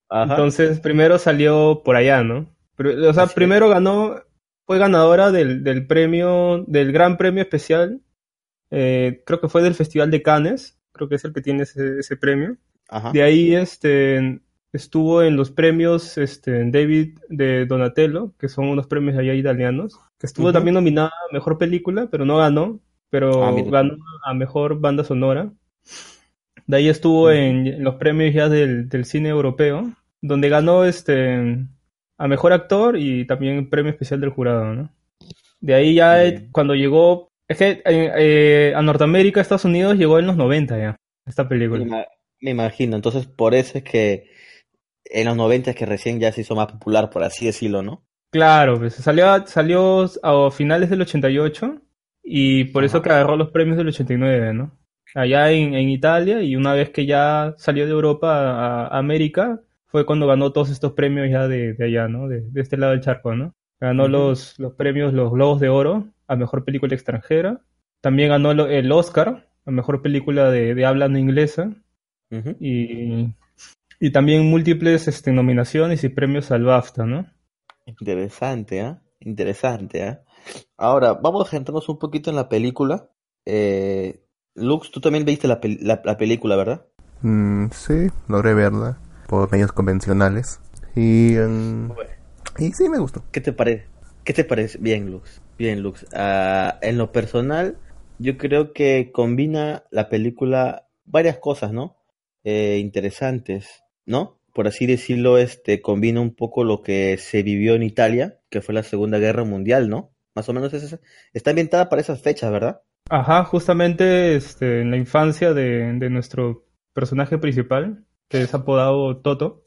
Ajá. entonces primero salió por allá, ¿no? Pero, o sea, primero ganó, fue ganadora del, del premio, del gran premio especial, eh, creo que fue del Festival de Cannes, creo que es el que tiene ese, ese premio. Ajá. De ahí este, estuvo en los premios este, David de Donatello, que son unos premios allá italianos, que estuvo también nominada a Mejor Película, pero no ganó, pero Ah, ganó a Mejor Banda Sonora. De ahí estuvo en, en los premios ya del, del cine europeo, donde ganó este, a Mejor Actor y también premio especial del jurado, ¿no? De ahí ya cuando llegó, es que eh, eh, a Norteamérica, Estados Unidos, llegó en los 90 ya, esta película. Me, ima- me imagino. Entonces, por eso es que en los 90 es que recién ya se hizo más popular, por así decirlo, ¿no? Claro, pues salió, salió a finales del 88 y por eso que agarró los premios del 89, ¿no? Allá en, en Italia y una vez que ya salió de Europa a, a América fue cuando ganó todos estos premios ya de, de allá, ¿no? De, de este lado del charco, ¿no? Ganó los, los premios, los Globos de Oro a Mejor Película Extranjera. También ganó lo- el Oscar a Mejor Película de, de habla no inglesa. Y, y también múltiples este, nominaciones y premios al BAFTA, ¿no? Interesante, ¿ah? Interesante, ¿ah? Ahora, vamos a centrarnos un poquito en la película. Eh, Lux, tú también viste la, pel- la, la película, ¿verdad? Mm, sí, logré verla por medios convencionales. Y, mm, y sí, me gustó. ¿Qué te parece? ¿Qué te parece? Bien, Lux. Bien, Lux. Ah, en lo personal, yo creo que combina la película varias cosas, ¿no? Eh, interesantes, ¿no? Por así decirlo, este combina un poco lo que se vivió en Italia, que fue la Segunda Guerra Mundial, ¿no? Más o menos es esa- está ambientada para esas fechas, ¿verdad? Ajá, justamente este, en la infancia de, de nuestro personaje principal, que es apodado Toto.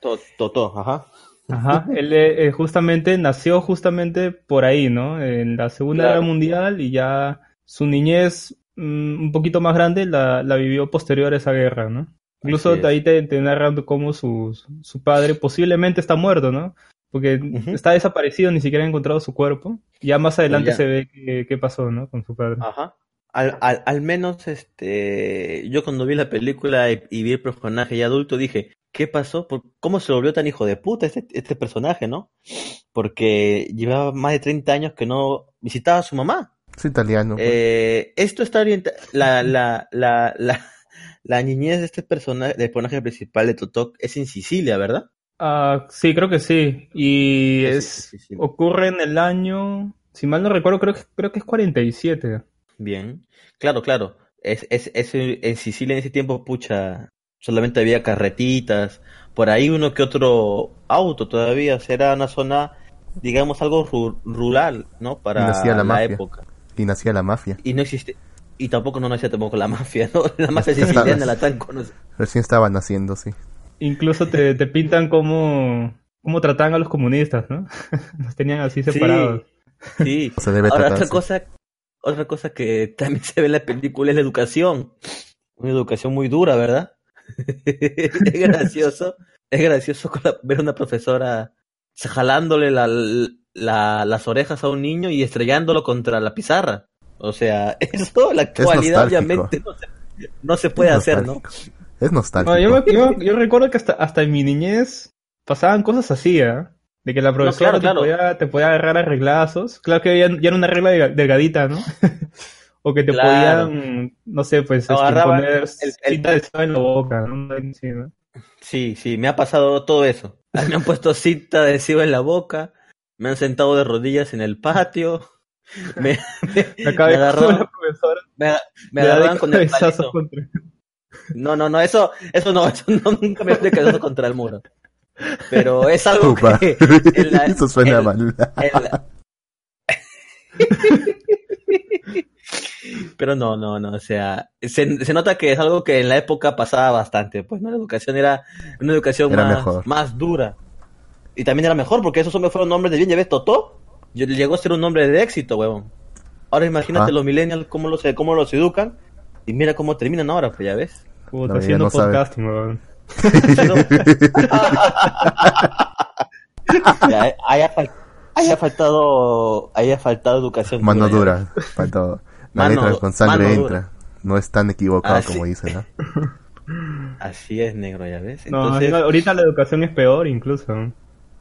To- Toto, ajá. Ajá, él eh, eh, justamente nació justamente por ahí, ¿no? En la Segunda Claro. Guerra Mundial y ya su niñez mm, un poquito más grande la, la vivió posterior a esa guerra, ¿no? Incluso ahí te, te narran cómo su, su padre posiblemente está muerto, ¿no? Porque está desaparecido, ni siquiera ha encontrado su cuerpo. Ya más adelante Ya. se ve qué, qué pasó, ¿no? Con su padre. Ajá. Al, al, al menos este yo cuando vi la película y, y vi el personaje ya adulto dije, ¿qué pasó? ¿Por- ¿Cómo se volvió tan hijo de puta este, este personaje, no? Porque llevaba más de 30 años que no visitaba a su mamá. Es italiano. pues. Eh, esto está orientado. La, la, la, la, la niñez de este personaje, del personaje principal de Totok es en Sicilia, ¿verdad? Ah, sí, creo que sí. Y es ocurre en el año, si mal no recuerdo, creo que creo que es 47. Bien. Claro, claro. Es, es, es, en Sicilia en ese tiempo, pucha, solamente había carretitas, por ahí uno que otro auto todavía. O sea, era una zona, digamos, algo ru- rural, ¿no? y Para nacía la, la mafia. época. Y nacía la mafia. Y no existe. Y tampoco no nacía tampoco la mafia, ¿no? La mafia siciliana la tan conocida. Recién estaba naciendo, sí. Incluso te, te pintan cómo, cómo trataban a los comunistas, ¿no? Los tenían así separados. Sí. Se debe Ahora, tratar, otra sí. cosa, otra cosa que también se ve en la película es la educación. Una educación muy dura, ¿verdad? es gracioso, es gracioso con la- ver a una profesora jalándole la, la- las orejas a un niño y estrellándolo contra la pizarra. O sea, eso en la actualidad nostálgico. obviamente no se, no se puede Es hacer, ¿no? Es nostálgico. No, yo, me- yo- yo recuerdo que hasta, hasta en mi niñez pasaban cosas así, ¿eh? De que la profesora claro, te, podía, te podía agarrar a reglazos. Claro que ya, ya era una regla delga- delgadita, ¿no? o que te Claro. podían, no sé, pues, este, Agarraban poner el- el- cinta de en la boca, ¿no? Sí, ¿no? Sí, sí, me ha pasado todo eso. Me han puesto cinta adhesiva en la boca, me han sentado de rodillas en el patio, me, me, Me con la profesora. me, con el palito. contra- No, no, no, eso, eso no, eso no, nunca me estoy quedando contra el muro. Pero es algo Upa. que en la- Eso suena en- mal. en la- Pero no, no, no, o sea, se, se nota que es algo que en la época pasaba bastante, pues, ¿no? La educación era una educación Era más, mejor. más dura. Y también era mejor, porque esos hombres fueron hombres de bien, ya ves, Totó, llegó a ser un hombre de éxito, huevón. Ahora imagínate Ah. los millennials, cómo los, cómo los educan, y mira cómo terminan ahora, pues, ya ves. No, ya haciendo no podcasting, weón. Ya, eh, haya, fal- haya faltado, haya faltado educación. Mano dura. Faltó. La Mano- letra con sangre dura. entra. No es tan equivocado Ah, como sí. dicen, ¿no? Así es, negro, ya ves. No, Entonces, ahorita la educación es peor incluso.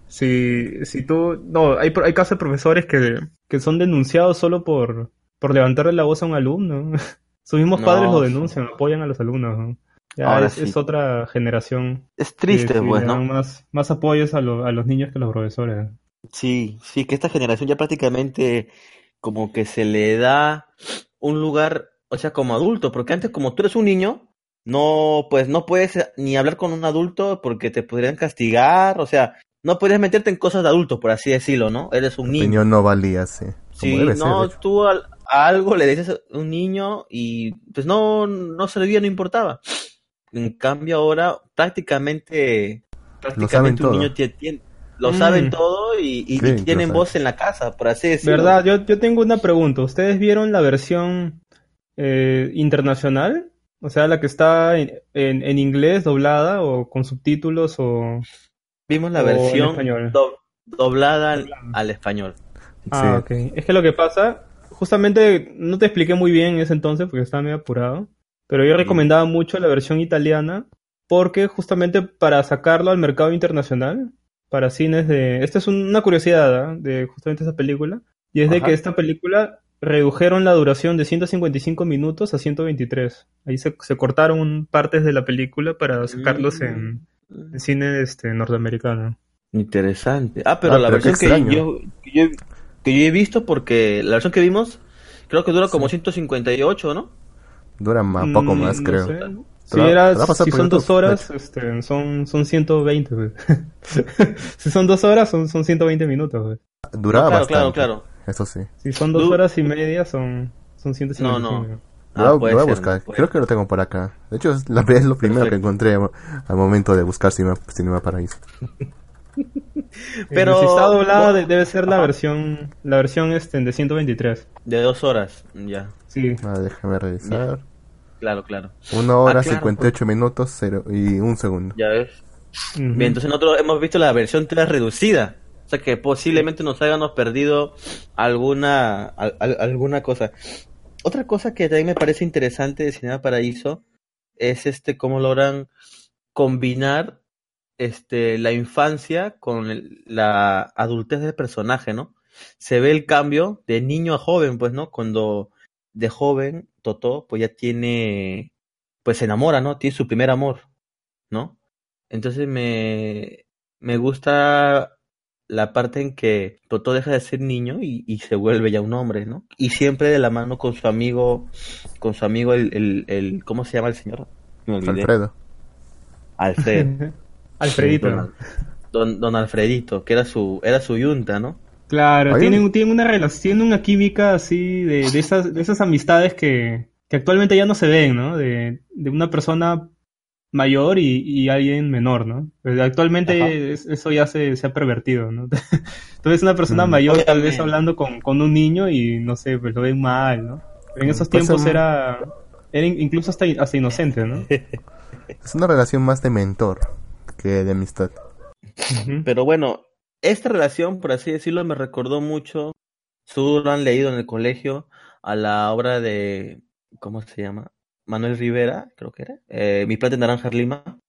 Si, si tú... No, hay, hay casos de profesores que, que son denunciados solo por, por levantarle la voz a un alumno. Sus mismos No, padres lo sí. denuncian, apoyan a los alumnos. ¿no? Ya Ahora es, sí. es otra generación. es triste, que pues, más, más apoyos a, lo- a los niños que a los profesores. Sí, sí, que esta generación ya prácticamente como que se le da un lugar, o sea, como adulto, porque antes como tú eres un niño, no, pues no puedes ni hablar con un adulto porque te podrían castigar, o sea, no puedes meterte en cosas de adulto, por así decirlo, ¿no? Eres un niño. Opinión no valía, sí. Como Sí, debe ser, no, hecho. tú al- a algo le dices a un niño y pues no, no servía, no importaba. En cambio ahora prácticamente, prácticamente un niño lo Mm. saben todo y, y- Sí, y lo tienen voz en la casa, por así decirlo. ¿Verdad? Yo, yo tengo una pregunta. ¿Ustedes vieron la versión eh, internacional? O sea, la que está en, en, en inglés doblada o con subtítulos o... Vimos la o versión español. do- doblada al, al español. Ah, ok. Es que lo que pasa, justamente no te expliqué muy bien en ese entonces porque estaba medio apurado, pero yo recomendaba mucho la versión italiana porque justamente para sacarlo al mercado internacional, para cines de... Esta es un- una curiosidad ¿ah? de justamente esa película, y es de que esta película redujeron la duración de 155 minutos a 123. Ahí se, se cortaron partes de la película para sacarlos en, en cine este, norteamericano. Interesante. Ah, pero Ah, la pero versión que yo, que yo, que yo he visto, porque la versión que vimos, creo que dura como 158, ¿no? Dura más, poco Mm, más, no creo. sé. Si, era- si son YouTube, dos horas, este, son, son 120. pues. si son dos horas, son, son 120 minutos. pues. Duraba claro, bastante. claro, claro. Eso sí. Si son dos horas y media, son, son 155. No, no. Lo voy a- Ah, lo voy a buscar. Creo que lo tengo por acá. De hecho, es, la, es lo primero que encontré al momento de buscar Cinema, Cinema Paraíso. Pero- si está doblada, de- debe ser la versión, la versión este, de 123. De dos horas, ya. Sí. Ah, déjame revisar. Claro, claro. Una hora, Ah, claro, 58 minutos cero, y un segundo. Ya ves. Bien, entonces nosotros hemos visto la versión 3 reducida. O sea que posiblemente nos hayamos perdido alguna al- al- alguna cosa. otra cosa que también me parece interesante de Cinema Paraíso es este cómo logran combinar este la infancia con el- la adultez del personaje, ¿no? Se ve el cambio de niño a joven, pues, ¿no? Cuando de joven Totó pues ya tiene pues se enamora, ¿no? Tiene su primer amor, ¿no? Entonces me me gusta la parte en que Totó deja de ser niño y, y se vuelve ya un hombre, ¿no? Y siempre de la mano con su amigo, con su amigo el, el, el ¿cómo se llama el señor? Me olvidé. Alfredo. Alfredo. Alfredito. Sí, don, don, don Alfredito, que era su, era su yunta, ¿no? Claro, tienen, tienen una relación, tienen una química así de, de esas, de esas amistades que, que actualmente ya no se ven, ¿no? De, de una persona mayor y, y alguien menor, ¿no? Pues actualmente es- eso ya se, se ha pervertido, ¿no? Entonces una persona Mm. mayor tal vez hablando con, con un niño y no sé, pues lo ven mal, ¿no? Pero en esos Pues, tiempos era, era in- incluso hasta, hasta inocente, ¿no? Es una relación más de mentor que de amistad. Pero bueno, esta relación, por así decirlo, me recordó mucho, seguro lo han leído en el colegio, a la obra de, ¿cómo se llama? Manuel Rivera, creo que era, eh, Mi plata de naranja lima.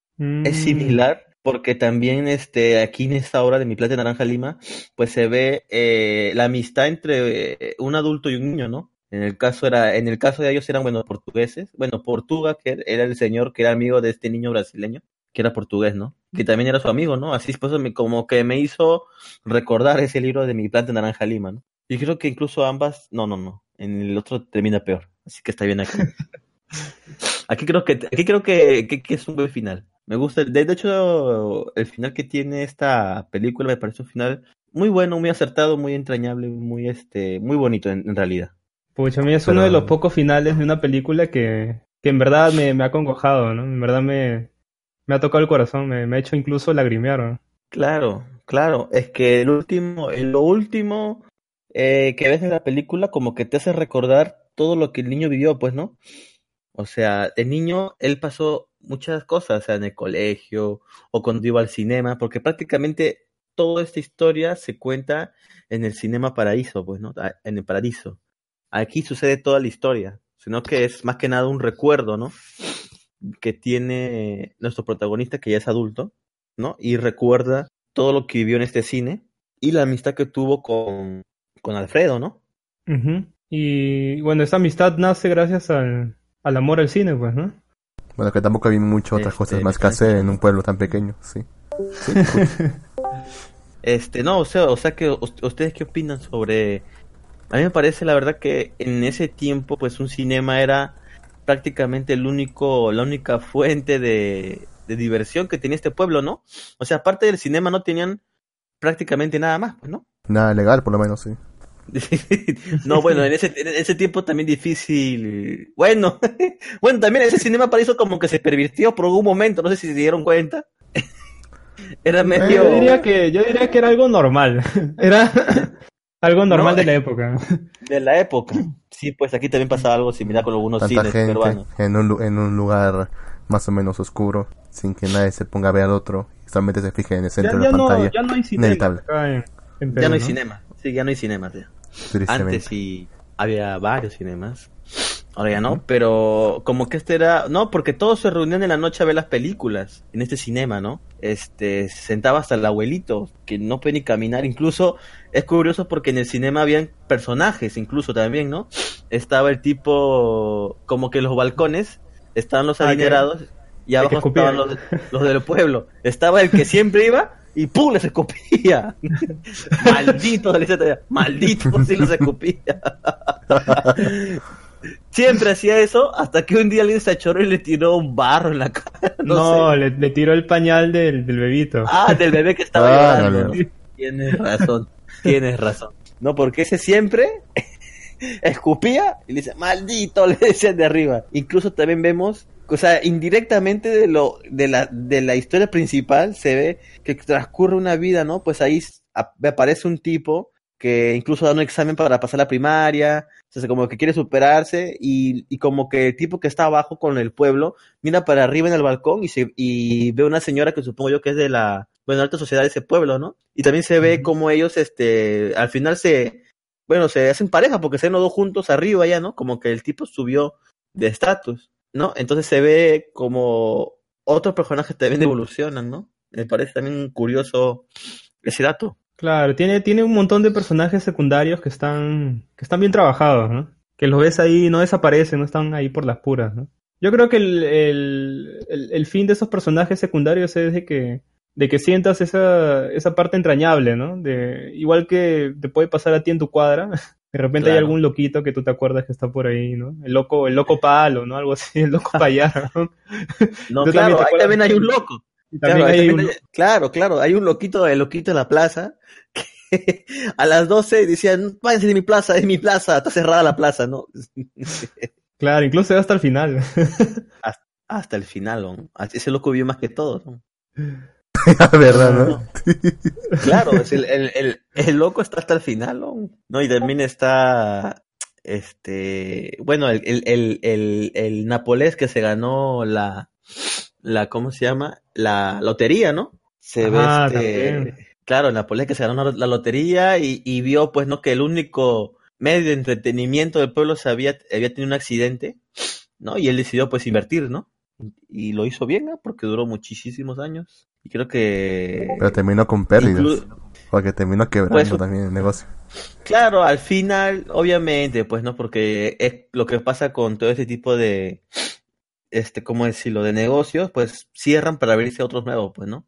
Es Mm. similar porque también este, aquí en esta obra de Mi plata de naranja lima, pues se ve eh, la amistad entre eh, un adulto y un niño, ¿no? En el caso era, en el caso de ellos eran, bueno, portugueses, bueno, Portuga, que era el señor que era amigo de este niño brasileño, que era portugués, ¿no? Que también era su amigo, ¿no? Así pues me, como que me hizo recordar ese libro de Mi planta de naranja lima, ¿no? Y creo que incluso ambas, no, no, no, en el otro termina peor, así que está bien aquí. Aquí creo que, aquí creo que, que, que es un buen final. Me gusta, de, de hecho, el final que tiene esta película me parece un final muy bueno, muy acertado, muy entrañable, muy este, muy bonito en, en realidad. Pucha, a mí es uno de los pocos finales de una película que, que en verdad me, me ha congojado, ¿no? En verdad me, me ha tocado el corazón, me, ha hecho incluso lagrimear, ¿no? Claro, claro, es que el último, lo último eh, que ves en la película como que te hace recordar todo lo que el niño vivió, pues, ¿no? O sea, de niño él pasó muchas cosas, o sea, en el colegio o cuando iba al cinema, porque prácticamente toda esta historia se cuenta en el Cinema Paraíso, pues, ¿no? Ah, En el Paraíso. Aquí sucede toda la historia, sino que es más que nada un recuerdo, ¿no? Que tiene nuestro protagonista, que ya es adulto, ¿no? Y recuerda todo lo que vivió en este cine y la amistad que tuvo con, con Alfredo, ¿no? Ujú. Y bueno, esta amistad nace gracias al, al amor al cine, pues, ¿no? Bueno, que tampoco había muchas otras Este, cosas más que hacer en un pueblo tan pequeño, sí. Este, no, o sea, o sea que us- ustedes qué opinan sobre a mí me parece la verdad que en ese tiempo pues un cinema era prácticamente el único la única fuente de, de diversión que tenía este pueblo, ¿no? O sea, aparte del cinema no tenían prácticamente nada más, pues, ¿no? Nada legal, por lo menos, sí. No, bueno, en ese, en ese tiempo también difícil. Bueno, bueno, también ese cinema paraíso como que se pervirtió por algún momento, no sé si se dieron cuenta. Era medio. Yo diría que, yo diría que era algo normal. Era algo normal No, de la época. de la época. Sí, pues aquí también pasaba algo similar con algunos Tanta cines gente peruanos. en un, en un lugar más o menos oscuro, sin que nadie se ponga a ver al otro, solamente se fije en el centro de la no, pantalla. ya no hay cinema en, en Ya Perú, no hay ¿no? cinema. Sí, ya no hay cinemas. ya. Tristemente. Antes sí había varios cinemas. Ahora ya no, pero como que este era, no, porque todos se reunían en la noche a ver las películas en este cinema, ¿no? Este, se sentaba hasta el abuelito, que no puede ni caminar, incluso es curioso porque en el cinema habían personajes, incluso también, ¿no? Estaba el tipo, como que los balcones, estaban los Ah, adinerados y abajo estaban los, los del pueblo. Estaba el que siempre iba y ¡pum! les escupía. Maldito, maldito, si los escupía. Siempre hacía eso hasta que un día alguien se achoró y le tiró un barro en la cara. No, No, sé. le, le tiró el pañal del, del bebito. Ah, del bebé que estaba Ah, llorando. no, no. Tienes razón, tienes razón. No, porque ese siempre escupía y le dice, maldito, le decían de arriba. Incluso también vemos, o sea, indirectamente de lo, de la, de la historia principal se ve que transcurre una vida, ¿no? Pues ahí ap- aparece un tipo que incluso da un examen para pasar la primaria, o sea, como que quiere superarse y, y como que el tipo que está abajo con el pueblo mira para arriba en el balcón y, se, y ve una señora que supongo yo que es de la, bueno, alta sociedad de ese pueblo, ¿no? Y también se ve como ellos, este, al final se, bueno, se hacen pareja porque se ven los dos juntos arriba ya, ¿no? Como que el tipo subió de estatus, ¿no? Entonces se ve como otros personajes también evolucionan, ¿no? Me parece también curioso ese dato. Claro, tiene, tiene un montón de personajes secundarios que están, que están bien trabajados, ¿no? Que los ves ahí, no desaparecen, no están ahí por las puras, ¿no? Yo creo que el, el, el, el fin de esos personajes secundarios es de que, de que sientas esa, esa parte entrañable, ¿no? De, igual que te puede pasar a ti en tu cuadra, de repente hay algún loquito que tú te acuerdas que está por ahí, ¿no? El loco, el loco palo, ¿no? Algo así, el loco payar, ¿no? No, claro, ahí también hay un loco. Claro, también ahí hay también un- hay- claro, claro, hay un loquito, el loquito de la plaza, que a las 12 decían, váyanse de mi plaza, es mi plaza, está cerrada la plaza, ¿no? Claro, incluso hasta el final. hasta, hasta el final, ¿no? Ese loco vio más que todo, ¿no? ¿Verdad, no? Claro, es el, el, el, el loco está hasta el final, ¿no? ¿no? Y también está, este, bueno, el, el, el, el, el napolés que se ganó la, la, ¿cómo se llama? La lotería, ¿no? Se Ah, ve este, claro, el napolés que se ganó la lotería y, y vio, pues, ¿no? Que el único medio de entretenimiento del pueblo se había, había tenido un accidente, ¿no? Y él decidió, pues, invertir, ¿no? Y lo hizo bien, ¿no? Porque duró muchísimos años. Y creo que... Pero terminó con pérdidas. Inclu- Porque terminó quebrando Pues- también el negocio. Claro, al final, obviamente, pues no, porque es lo que pasa con todo este tipo de, este, ¿cómo decirlo?, de negocios, pues cierran para abrirse otros nuevos, pues, ¿no?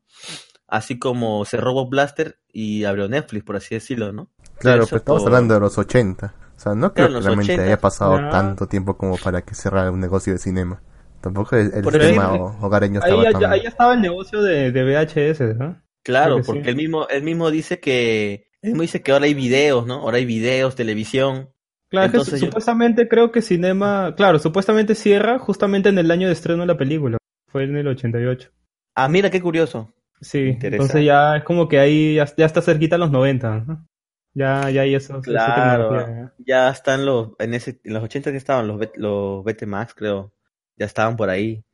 Así como cerró Bob Blaster y abrió Netflix, por así decirlo, ¿no? Claro, pero estamos por- hablando de los 80. O sea, no creo Claro, que realmente 80. haya pasado Ya. tanto tiempo como para que cerrara un negocio de cinema. Tampoco el, el sistema ahí- ho- hogareño Ahí estaba ya, tan... ahí estaba el negocio de, de VHS, ¿no? Claro, porque sí. él mismo, él mismo dice que, él mismo dice que ahora hay videos, ¿no? Ahora hay videos, televisión. Claro, que yo- supuestamente creo que Cinema, claro, supuestamente cierra justamente en el año de estreno de la película. Fue en el 88. Ah, mira qué curioso. Sí, Interesante. entonces ya es como que ahí ya, ya está cerquita a los 90, ¿no? Ya, ya hay eso. Claro, ya están los, en ese, en los 80 que estaban los, los Betamax, creo, ya estaban por ahí.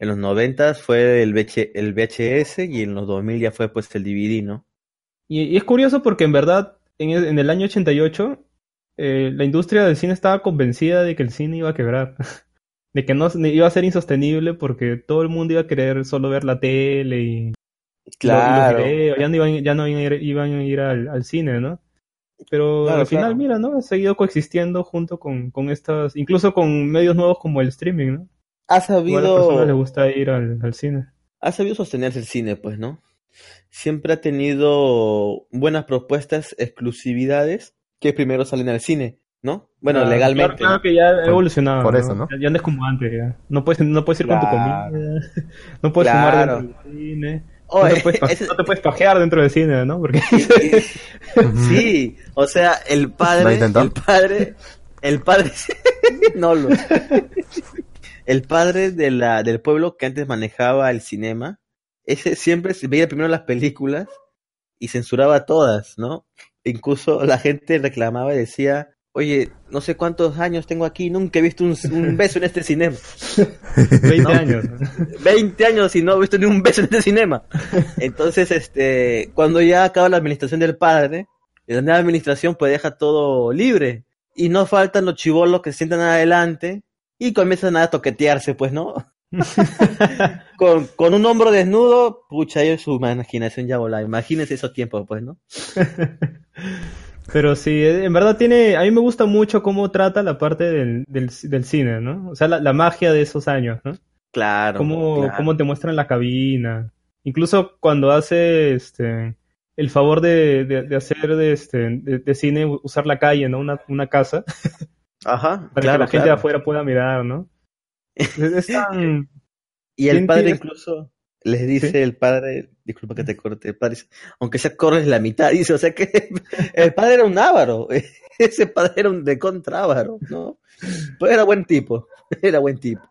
En los 90 fue el, VH el VHS y en los 2000 ya fue pues el DVD, ¿no? Y, y es curioso porque en verdad, en en el año 88, eh, la industria del cine estaba convencida de que el cine iba a quebrar. De que no iba a ser insostenible porque todo el mundo iba a querer solo ver la tele y, Claro. los videos, ya no iban, ya no iban a ir, iban a ir al, al cine, ¿no? Pero Claro, al final, claro. mira, ¿no? Ha seguido coexistiendo junto con, con estas, incluso con medios nuevos como el streaming, ¿no? Ha Igual a las personas les sabido, gusta ir al, al cine. ha sabido sostenerse el cine, pues, ¿no? Siempre ha tenido buenas propuestas, exclusividades, que primero salen al cine, ¿no? Bueno, Claro, legalmente. Claro, que ya ha Por- evolucionado. por eso, ¿no? Ya, ya no es como antes, ya. No puedes, no puedes ir con tu comida, no puedes Claro. fumar dentro del cine. No, te puedes pa- ese- no te puedes pajear dentro del cine, ¿no? Porque Sí, o sea, el ¿Lo padre, el padre, el padre, no lo, el padre de la, del pueblo que antes manejaba el cinema, ese siempre se veía primero las películas y censuraba todas, ¿no? Incluso la gente reclamaba y decía, oye, no sé cuántos años tengo aquí, nunca he visto un, un beso en este cinema. 20 ¿no? años. 20 años y no he visto ni un beso en este cinema. Entonces, este, cuando ya acaba la administración del padre, la nueva administración pues deja todo libre. Y no faltan los chivolos que se sientan adelante y comienzan a toquetearse, pues, ¿no? con, con un hombro desnudo, pucha, yo su imaginación ya volaba. Imagínense esos tiempos, pues, ¿no? Pero sí, eh, en verdad tiene, a mí me gusta mucho cómo trata la parte del, del, del cine, ¿no? O sea, la, la magia de esos años, ¿no? Claro. Cómo, claro. cómo te muestran la cabina. Incluso cuando hace este el favor de, de, de hacer de, este, de, de cine usar la calle, ¿no? Una, una casa, Ajá, para claro, que la gente de afuera pueda mirar, ¿no? Es, es tan... Y el ¿Quién padre incluso les dice el padre, disculpa que te corte, el padre dice, aunque sea corres la mitad, dice, o sea que el padre era un ávaro, ese padre era un de contra ávaro, ¿no? Pero era buen tipo, era buen tipo.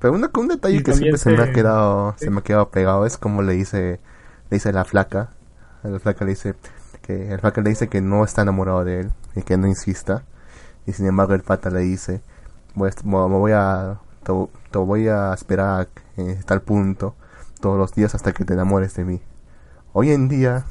Pero una- un detalle Y que siempre se me ha quedado, sí. se me ha quedado pegado es como le dice, le dice la flaca, la flaca le dice que el flaca le dice que no está enamorado de él y que no insista y sin embargo el pata le dice voy a, mo- me voy a te, te voy a esperar en tal punto todos los días hasta que te enamores de mí. Hoy en día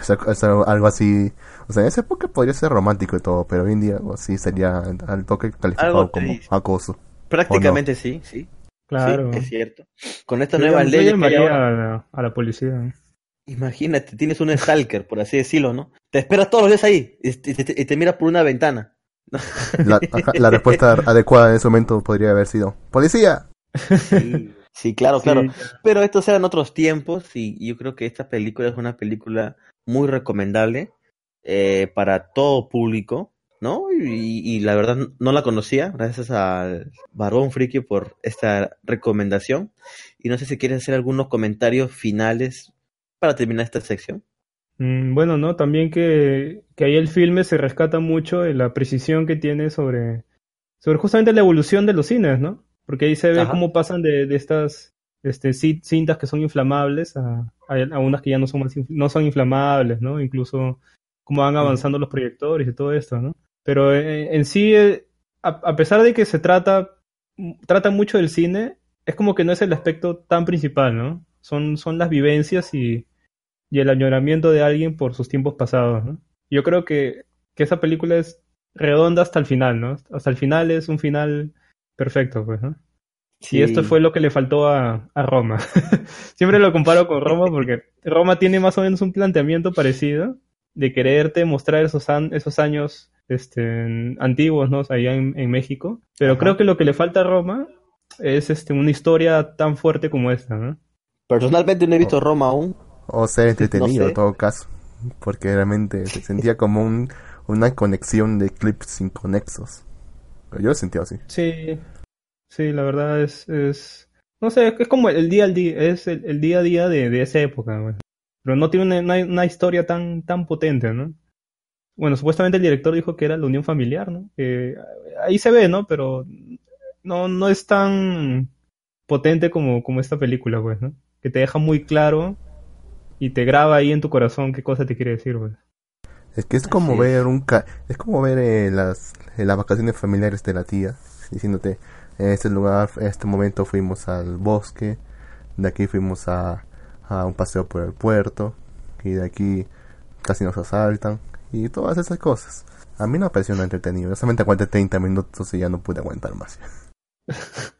es algo- es algo algo así. O sea, en esa época podría ser romántico y todo, pero hoy en día algo así sería al toque calificado Algo como triste. acoso. Prácticamente sí, sí. Claro. Sí, es cierto. Con esta Yo nueva llamo- yo ley que hay llamaría ahora, a la, a la policía. imagínate, tienes un stalker, por así decirlo, ¿no? Te esperas todos los días ahí y te, y te- y te miras por una ventana. La, ajá, la respuesta adecuada en ese momento podría haber sido: ¡Policía! Sí, sí, claro, Sí. claro. Pero estos eran otros tiempos y yo creo que esta película es una película muy recomendable eh, para todo público, ¿no? Y, y la verdad no la conocía, gracias al Barón Friki por esta recomendación. Y no sé si quieres hacer algunos comentarios finales para terminar esta sección. Mm, Bueno, ¿no? También que, que ahí el filme se rescata mucho de la precisión que tiene sobre, sobre justamente la evolución de los cines, ¿no? Porque ahí se ve Ajá. cómo pasan de, de estas este, ci- cintas que son inflamables a, a, a unas que ya no son, más inf- no son inflamables, ¿no? Incluso cómo van avanzando los proyectores y todo esto, ¿no? Pero eh, en sí, eh, a, a pesar de que se trata, trata mucho del cine, es como que no es el aspecto tan principal, ¿no? Son, son las vivencias y, y el añoramiento de alguien por sus tiempos pasados, ¿no? Yo creo que, que esa película es redonda hasta el final, ¿no? Hasta el final es un final perfecto, pues, ¿no? Sí. Y esto fue lo que le faltó a, a Roma. Siempre lo comparo con Roma porque Roma tiene más o menos un planteamiento parecido de quererte mostrar esos, an- esos años este, antiguos, ¿no? Allá en, en México. Pero Ajá. creo que lo que le falta a Roma es este, una historia tan fuerte como esta, ¿no? Personalmente no he visto Roma aún. O ser entretenido sé. en todo caso. Porque realmente se sentía como un, una conexión de clips inconexos. Yo lo sentía así. Sí, sí, la verdad es, es, no sé, es como el día al día, es el, el día a día de, de esa época. Pero no tiene una, una- una historia tan, tan potente, ¿no? Bueno, supuestamente el director dijo que era la unión familiar, ¿no? Ahí se ve, ¿no? Pero no, no es tan potente como, como esta película, pues, ¿no? Que te deja muy claro y te graba ahí en tu corazón qué cosa te quiere decir, pues. Es que es como Así es. ver un ca es como ver eh, las eh, las vacaciones familiares de la tía, diciéndote en este lugar, en este momento fuimos al bosque, de aquí fuimos a, a un paseo por el puerto y de aquí casi nos asaltan y todas esas cosas. A mí no me pareció nada entretenido, yo solamente aguanté 30 minutos y ya no pude aguantar más.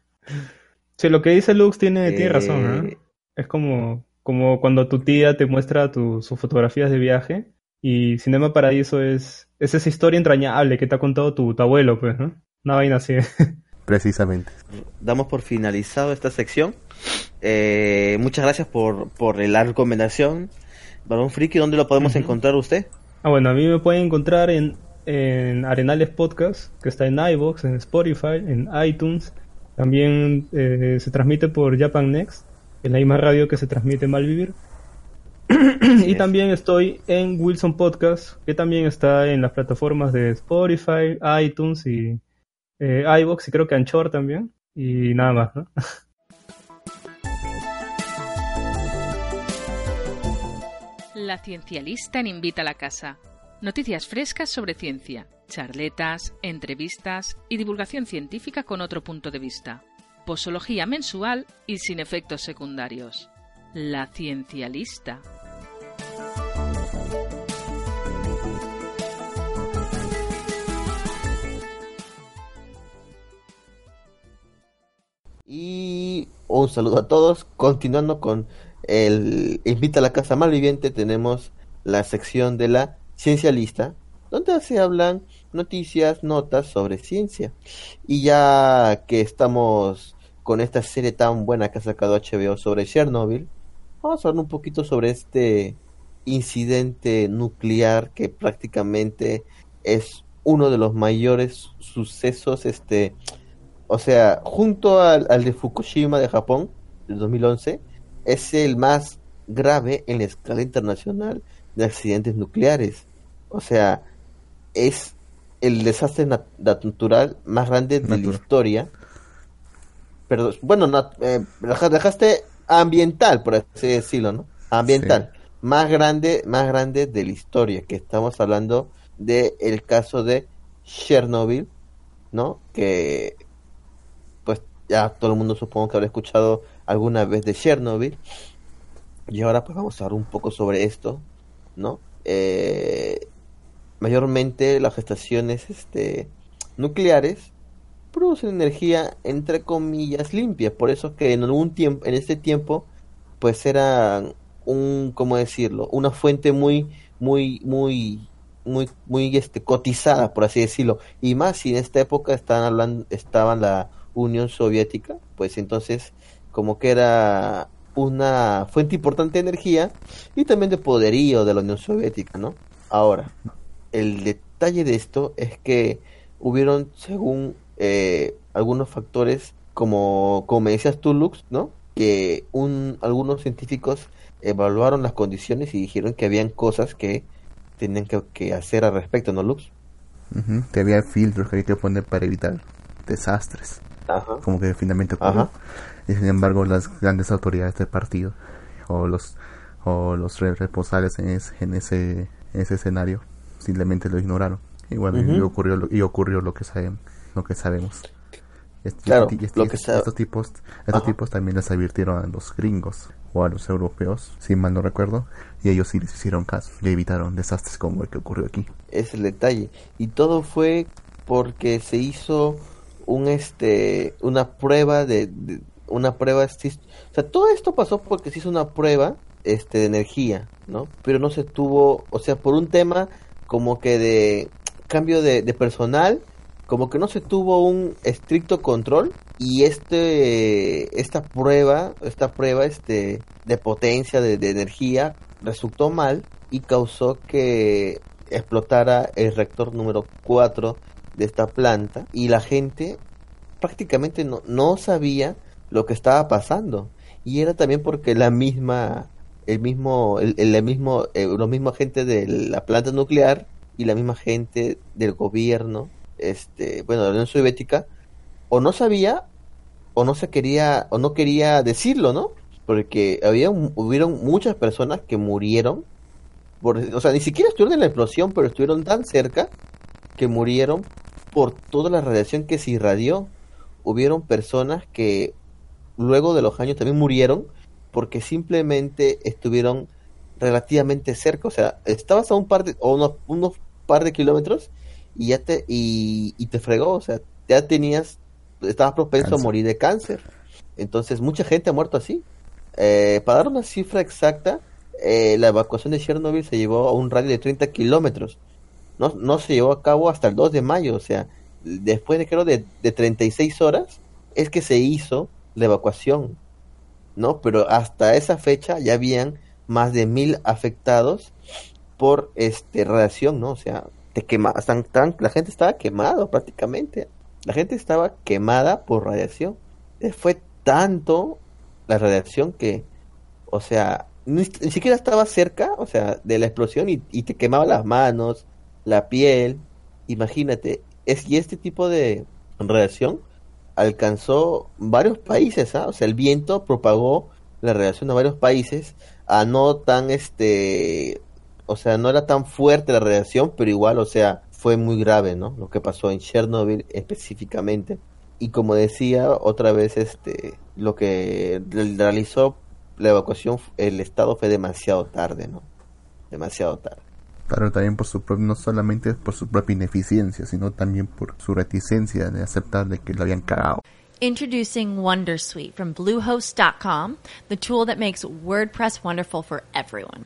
Sí, lo que dice Lux tiene, tiene razón, Eh, ¿eh? Es como, como cuando tu tía te muestra tu- sus fotografías de viaje y Cinema Paradiso es, es esa historia entrañable que te ha contado tu, tu abuelo, pues, ¿no? Una vaina así. Precisamente. damos por finalizado esta sección. Eh, muchas gracias por, por la recomendación. Barón Friki, ¿dónde lo podemos encontrar usted? Ah, bueno, a mí me pueden encontrar en, en Arenales Podcast, que está en iVoox, en Spotify, en iTunes. También eh, se transmite por Japan Next, en la misma radio que se transmite Malvivir. y también estoy en Wilson Podcast, que también está en las plataformas de Spotify, iTunes y eh, iVoox y creo que Anchor también. Y nada más, ¿no? La Ciencialista en Invita a la Casa. Noticias frescas sobre ciencia, charletas, entrevistas y divulgación científica con otro punto de vista. Posología mensual y sin efectos secundarios. La Ciencialista. Y un saludo a todos. Continuando con el Invita a la Casa Malviviente, tenemos la sección de la Ciencia Lista, donde se hablan noticias, notas sobre ciencia. Y ya que estamos con esta serie tan buena que ha sacado HBO sobre Chernobyl, vamos a hablar un poquito sobre este incidente nuclear que prácticamente es uno de los mayores sucesos este o sea, junto al, al de Fukushima de Japón, del 2011, es el más grave en la escala internacional de accidentes nucleares. O sea, es el desastre nat- natural más grande de la historia. Perdón, bueno, nat- eh, deja- dejaste ambiental, por así decirlo, ¿no? Ambiental. Más grande, más grande de la historia, que estamos hablando de el caso de Chernobyl, ¿no? Que pues ya todo el mundo supongo que habrá escuchado alguna vez de Chernobyl. Y ahora pues vamos a hablar un poco sobre esto, ¿no? eh, mayormente las estaciones este, nucleares producen energía entre comillas limpia. Por eso que en algún tiempo, en este tiempo, pues era un, ¿cómo decirlo? Una fuente muy, muy, muy, muy, muy este, cotizada, por así decirlo. Y más si en esta época estaban hablando, estaba la Unión Soviética, pues entonces como que era una fuente importante de energía y también de poderío de la Unión Soviética, ¿no? Ahora, el detalle de esto es que hubieron, según eh, algunos factores, como, como me decías tú, Lux, ¿no? Que un, algunos científicos evaluaron las condiciones y dijeron que habían cosas que tenían que, que hacer al respecto, ¿no, Lux? Ujú, Que había filtros que hay que poner para evitar desastres. Ajá. Como que finalmente ocurrió. Y sin embargo, las grandes autoridades del partido o los o los re- responsables en ese, en ese en ese escenario simplemente lo ignoraron. Y bueno, y ocurrió lo, y ocurrió lo que sabemos, lo que sabemos. Est- Claro, lo y- que sa- estos tipos estos Ajá. tipos también les advirtieron a los gringos o a los europeos, si mal no recuerdo, y ellos sí les hicieron caso y evitaron desastres como el que ocurrió aquí. es el detalle y todo fue porque se hizo un este una prueba de, de- una prueba o sea todo esto pasó porque se hizo una prueba este de energía no pero no se tuvo o sea por un tema como que de cambio de, de personal como que no se tuvo un estricto control y este esta prueba esta prueba este de potencia de, energía resultó mal y causó que explotara el reactor número 4 de esta planta y la gente prácticamente no, no sabía lo que estaba pasando. Y era también porque la misma el mismo el, mismo eh, los mismos gente de la planta nuclear y la misma gente del gobierno este bueno la Unión Soviética o no sabía o no se quería o no quería decirlo no porque había hubieron muchas personas que murieron por, o sea ni siquiera estuvieron en la explosión pero estuvieron tan cerca que murieron por toda la radiación que se irradió. Hubieron personas que luego de los años también murieron porque simplemente estuvieron relativamente cerca, o sea, estabas a un par de, o unos, unos par de kilómetros y ya te, y, y te fregó, o sea, ya tenías, estabas propenso Cáncer. a morir de cáncer. Entonces, mucha gente ha muerto así. Eh, para dar una cifra exacta, eh, la evacuación de Chernobyl se llevó a un radio de 30 kilómetros. No, no se llevó a cabo hasta el 2 de mayo, o sea, después de creo de, de 36 horas es que se hizo la evacuación, ¿no? Pero hasta esa fecha ya habían más de mil afectados por este radiación, ¿no? O sea, te quema, la gente estaba quemada prácticamente, la gente estaba quemada por radiación. Eh, Fue tanto la radiación que, o sea, ni, siquiera estaba cerca, o sea, de la explosión y, te quemaba las manos, la piel, imagínate, es, y este tipo de radiación alcanzó varios países, ¿ah? O sea, el viento propagó la radiación a varios países, a no tan, este, o sea, no era tan fuerte la radiación, pero igual, o sea, fue muy grave, ¿no? Lo que pasó en Chernobyl específicamente. Y como decía otra vez, este, lo que re- realizó la evacuación, el estado fue demasiado tarde, ¿no? Demasiado tarde. Claro, también por su propio, no solamente por su propia ineficiencia, sino también por su reticencia de aceptar de que lo habían cagado. Introducing Wondersuite from Bluehost.com, the tool that makes WordPress wonderful for everyone.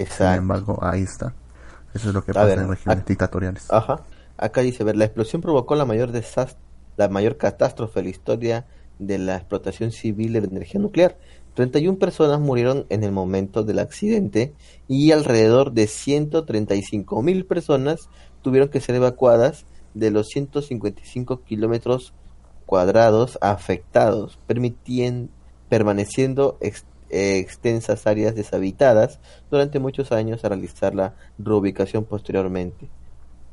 Exacto. Sin embargo, ahí está. Eso es lo que pasa ver, en regiones dictatoriales. Ajá. Acá dice, ver, la explosión provocó la mayor desastre, la mayor catástrofe de la historia de la explotación civil de la energía nuclear. 31 personas murieron en el momento del accidente y alrededor de 135 mil personas tuvieron que ser evacuadas de los 155 kilómetros cuadrados afectados, permitien- permaneciendo ex- extensas áreas deshabitadas durante muchos años a realizar la reubicación posteriormente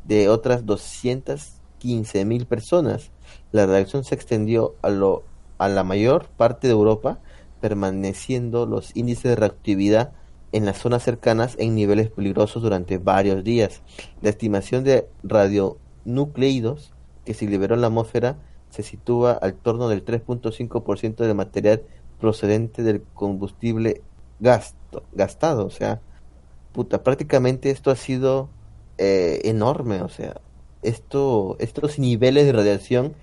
de otras 215 mil personas. La reacción se extendió a, lo, a la mayor parte de Europa, permaneciendo los índices de reactividad en las zonas cercanas en niveles peligrosos durante varios días. La estimación de radionucleidos que se liberó en la atmósfera se sitúa al torno del 3.5% del material procedente del combustible gasto, gastado. O sea, puta, prácticamente esto ha sido eh, enorme. O sea, esto, estos niveles de radiación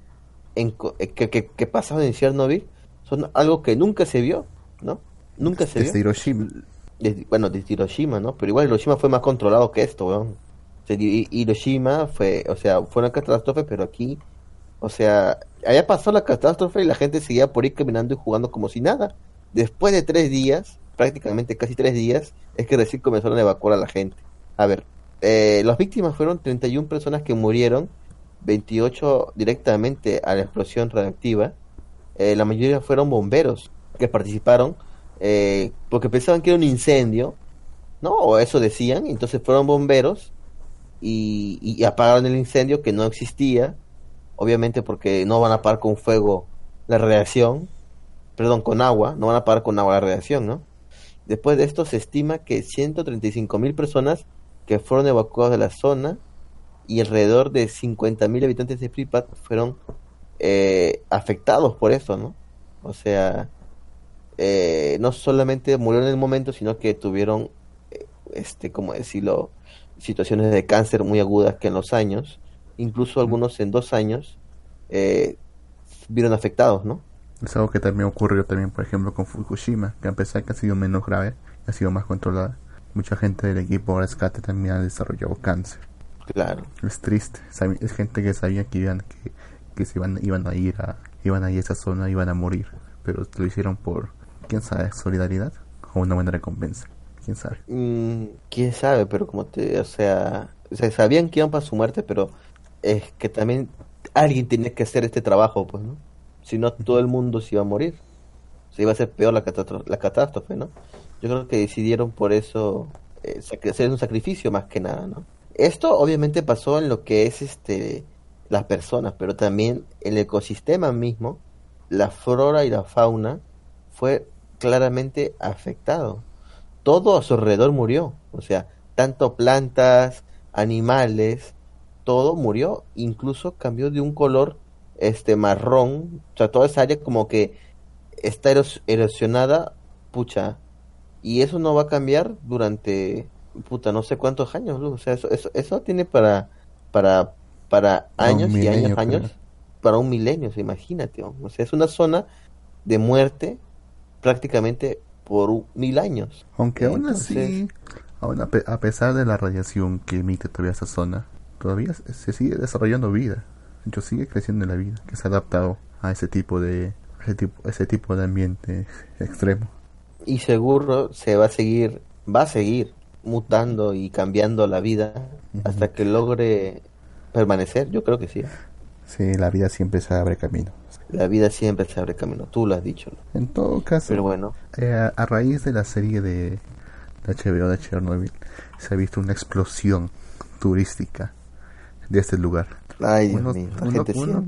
en, eh, que, que, que pasaron en Chernobyl son algo que nunca se vio, ¿no? Nunca se Desde vio. Hiroshima. Desde- bueno, desde Hiroshima, ¿no? Pero igual Hiroshima fue más controlado que esto, weón. O sea, Hi- Hiroshima fue, o sea, fue una catástrofe, pero aquí, o sea, allá pasó la catástrofe y la gente seguía por ir caminando y jugando como si nada. Después de tres días, prácticamente casi tres días, es que recién comenzaron a evacuar a la gente. A ver, eh, las víctimas fueron 31 personas que murieron, 28 directamente a la explosión radiactiva. Eh, la mayoría fueron bomberos que participaron eh, porque pensaban que era un incendio, ¿no? O eso decían, entonces fueron bomberos y, y apagaron el incendio que no existía, obviamente porque no van a apagar con fuego la radiación, perdón, con agua, no van a apagar con agua la radiación, ¿no? Después de esto se estima que 135 mil personas que fueron evacuadas de la zona y alrededor de 50 mil habitantes de Pripyat fueron eh, afectados por eso, ¿no? O sea, eh, no solamente murieron en el momento, sino que tuvieron, eh, este, como decirlo, situaciones de cáncer muy agudas que en los años, incluso algunos en dos años, eh, vieron afectados, ¿no? Es algo que también ocurrió también, por ejemplo, con Fukushima, que a pesar que ha sido menos grave, ha sido más controlada. Mucha gente del equipo de rescate también ha desarrollado cáncer. Claro. Es triste. Es gente que sabía que iban, que, que se iban, iban a ir a, iban a ir a esa zona, iban a morir. Pero lo hicieron por, quién sabe, solidaridad o una buena recompensa. Quién sabe. Mm, quién sabe, pero como te, o sea, o sea, sabían que iban para su muerte, pero es que también alguien tenía que hacer este trabajo, pues, ¿no? Si no, todo el mundo se iba a morir. Se iba a hacer peor la catástrofe, la catástrofe, ¿no? Yo creo que decidieron por eso eh, hacer un sacrificio más que nada, ¿no? Esto obviamente pasó en lo que es este las personas, pero también el ecosistema mismo, la flora y la fauna fue claramente afectado todo a su alrededor murió. O sea, tanto plantas, animales, todo murió. Incluso cambió de un color este marrón. O sea, toda esa área como que está eros- erosionada, pucha. Y eso no va a cambiar durante, puta, no sé cuántos años, Lu. O sea, eso, eso, eso tiene para, para, para años y milenio, años, años. Para un milenio, o sea, imagínate. O sea, es una zona de muerte prácticamente por un- mil años. Aunque aún Entonces, así, aún a, pe- a pesar de la radiación que emite todavía esa zona, todavía se, sigue desarrollando vida. Yo sigue creciendo la vida, que se ha adaptado a ese tipo de ese tipo, ese tipo de ambiente extremo. y seguro se va a seguir, va a seguir mutando y cambiando la vida hasta que logre permanecer. Yo creo que sí. Sí, la vida siempre se abre camino. La vida siempre se abre camino. Tú lo has dicho. ¿no? En todo caso, Pero bueno. eh, a, a raíz de la serie de, de HBO de Chernobyl, se ha visto una explosión turística de este lugar. Ay, Dios Uno- mío, uno- gente uno-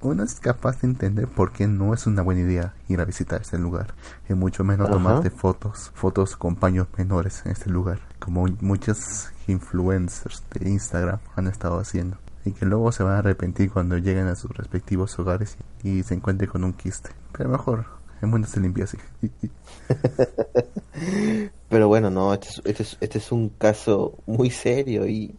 uno es capaz de entender por qué no es una buena idea ir a visitar este lugar y mucho menos Ajá. tomarte fotos, fotos con paños menores en este lugar, como muchos influencers de Instagram han estado haciendo y que luego se van a arrepentir cuando lleguen a sus respectivos hogares y se encuentren con un quiste. Pero mejor, el mundo se limpia así. Pero bueno, no, este es, este es, este es un caso muy serio y,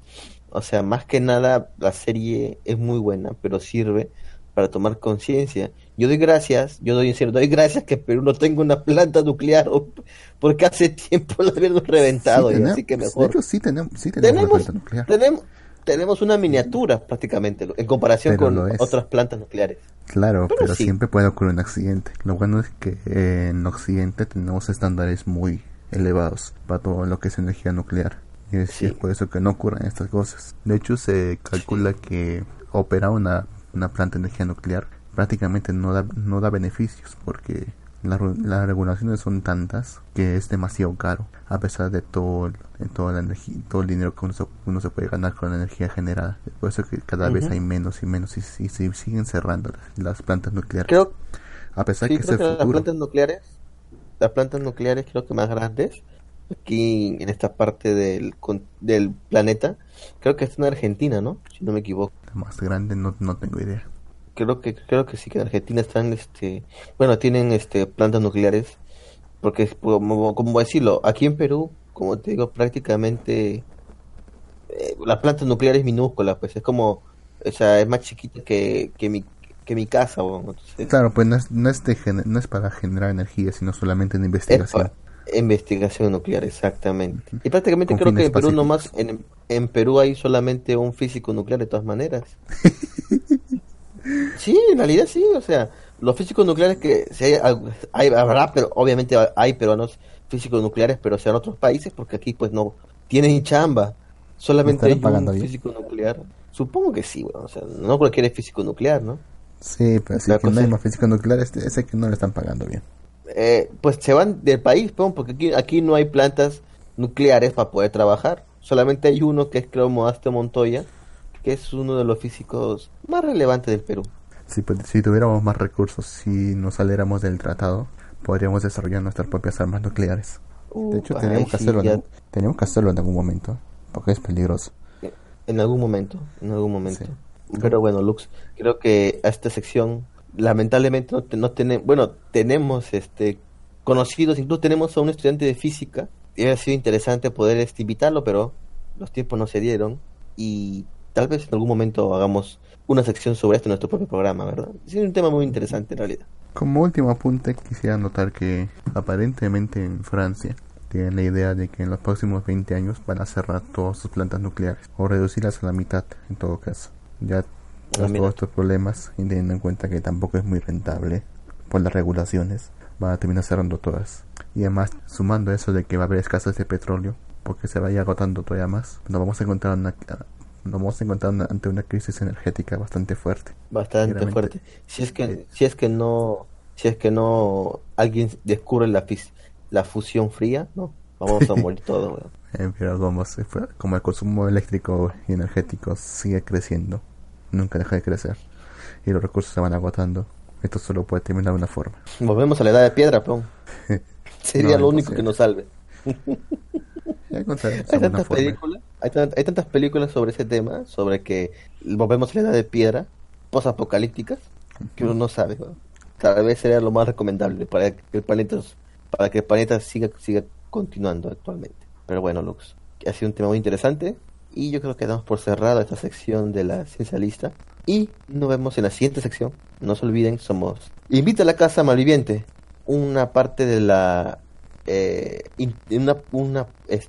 o sea, más que nada la serie es muy buena, pero sirve para tomar conciencia. Yo doy gracias, yo doy en serio, doy gracias que Perú no tenga una planta nuclear porque hace tiempo la habíamos reventado, Sí, y tenemos- así que de mejor. hecho, sí tenemos, sí tenemos, una Tenemos, planta nuclear. tenemos, tenemos una miniatura prácticamente en comparación Pero con otras plantas nucleares. Claro, Pero pero, sí. siempre puede ocurrir un accidente. Lo bueno es que eh, en Occidente tenemos estándares muy elevados para todo lo que es energía nuclear. Y es, y es por eso que no ocurren estas cosas. De hecho, se calcula que operar una, una planta de energía nuclear prácticamente no da, no da beneficios porque la las regulaciones son tantas que es demasiado caro a pesar de todo de toda la energía todo el dinero que uno se, uno se puede ganar con la energía generada. Es por eso que cada vez hay menos y menos y, y se siguen cerrando las, las plantas nucleares. Creo, a pesar sí, que es creo el que las plantas nucleares, las plantas nucleares creo que más grandes aquí en esta parte del, con- del planeta, creo que está en Argentina, ¿no? Si no me equivoco. Más grande no, no tengo idea. Creo que creo que sí que en Argentina están este, bueno, tienen este plantas nucleares. Porque como como decirlo, aquí en Perú, como te digo, prácticamente eh, la planta nuclear es minúscula, pues es como o sea, es más chiquita que, que mi que mi casa, bueno, entonces, claro pues no es, no es, de no es para generar energía sino solamente en investigación Investigación nuclear, exactamente. Y prácticamente Con creo que en Perú nomás, en, en Perú hay solamente un físico nuclear de todas maneras. sí, en realidad sí, o sea, los físicos nucleares que si hay, hay- habrá, pero obviamente hay peruanos físicos nucleares, pero sean otros países, porque aquí pues no tienen chamba. Solamente hay ¿Estarán pagando un bien? físico nuclear. Supongo que sí, bueno, o sea, no cualquier es físico nuclear, ¿no? sí pero si no hay más física nuclear este, ese que no le están pagando bien eh, pues se van del país, porque aquí, aquí no hay plantas nucleares para poder trabajar. Solamente hay uno que es creo Modaste Montoya, que es uno de los físicos más relevantes del Perú. Si, si tuviéramos más recursos, si nos saliéramos del tratado, podríamos desarrollar nuestras propias armas nucleares. De hecho, tenemos que, sí, hacerlo ya- en, tenemos que hacerlo en algún momento, porque es peligroso. En algún momento, en algún momento. Pero bueno, Lux, creo que a esta sección lamentablemente no, te- no tenemos, bueno, tenemos este conocidos, incluso tenemos a un estudiante de física, y hubiera sido interesante poder este, invitarlo, pero los tiempos no se dieron y tal vez en algún momento hagamos una sección sobre esto en nuestro propio programa, ¿verdad? Es un tema muy interesante en realidad. Como último apunte, quisiera notar que aparentemente en Francia tienen la idea de que en los próximos 20 años van a cerrar todas sus plantas nucleares o reducirlas a la mitad en todo caso. Ya mira. todos estos problemas y teniendo en cuenta que tampoco es muy rentable por las regulaciones, van a terminar cerrando todas. Y además, sumando eso de que va a haber escasez de petróleo, porque se vaya agotando todavía más, nos vamos a encontrar una, nos vamos a encontrar una- ante una crisis energética bastante fuerte. Bastante fuerte. Si es que si es que no si es que no alguien descubre la la fusión fría, no, vamos a morir todos. Eh, pero como, como el consumo eléctrico y energético sigue creciendo, nunca deja de crecer, y los recursos se van agotando, esto solo puede terminar de una forma. Volvemos a la edad de piedra, peón. Sería No, lo único que nos salve. Hay tantas películas, hay, tan- hay tantas películas sobre ese tema, sobre que volvemos a la edad de piedra, posapocalípticas, que uno no sabe. weón. Tal vez sería lo más recomendable para que el planeta, para que el planeta siga, siga continuando actualmente. Pero bueno, Lux, ha sido un tema muy interesante y yo creo que damos por cerrada esta sección de la ciencia lista. Y nos vemos en la siguiente sección. No se olviden, somos Invita a la Casa Malviviente, una parte de la eh, una, una,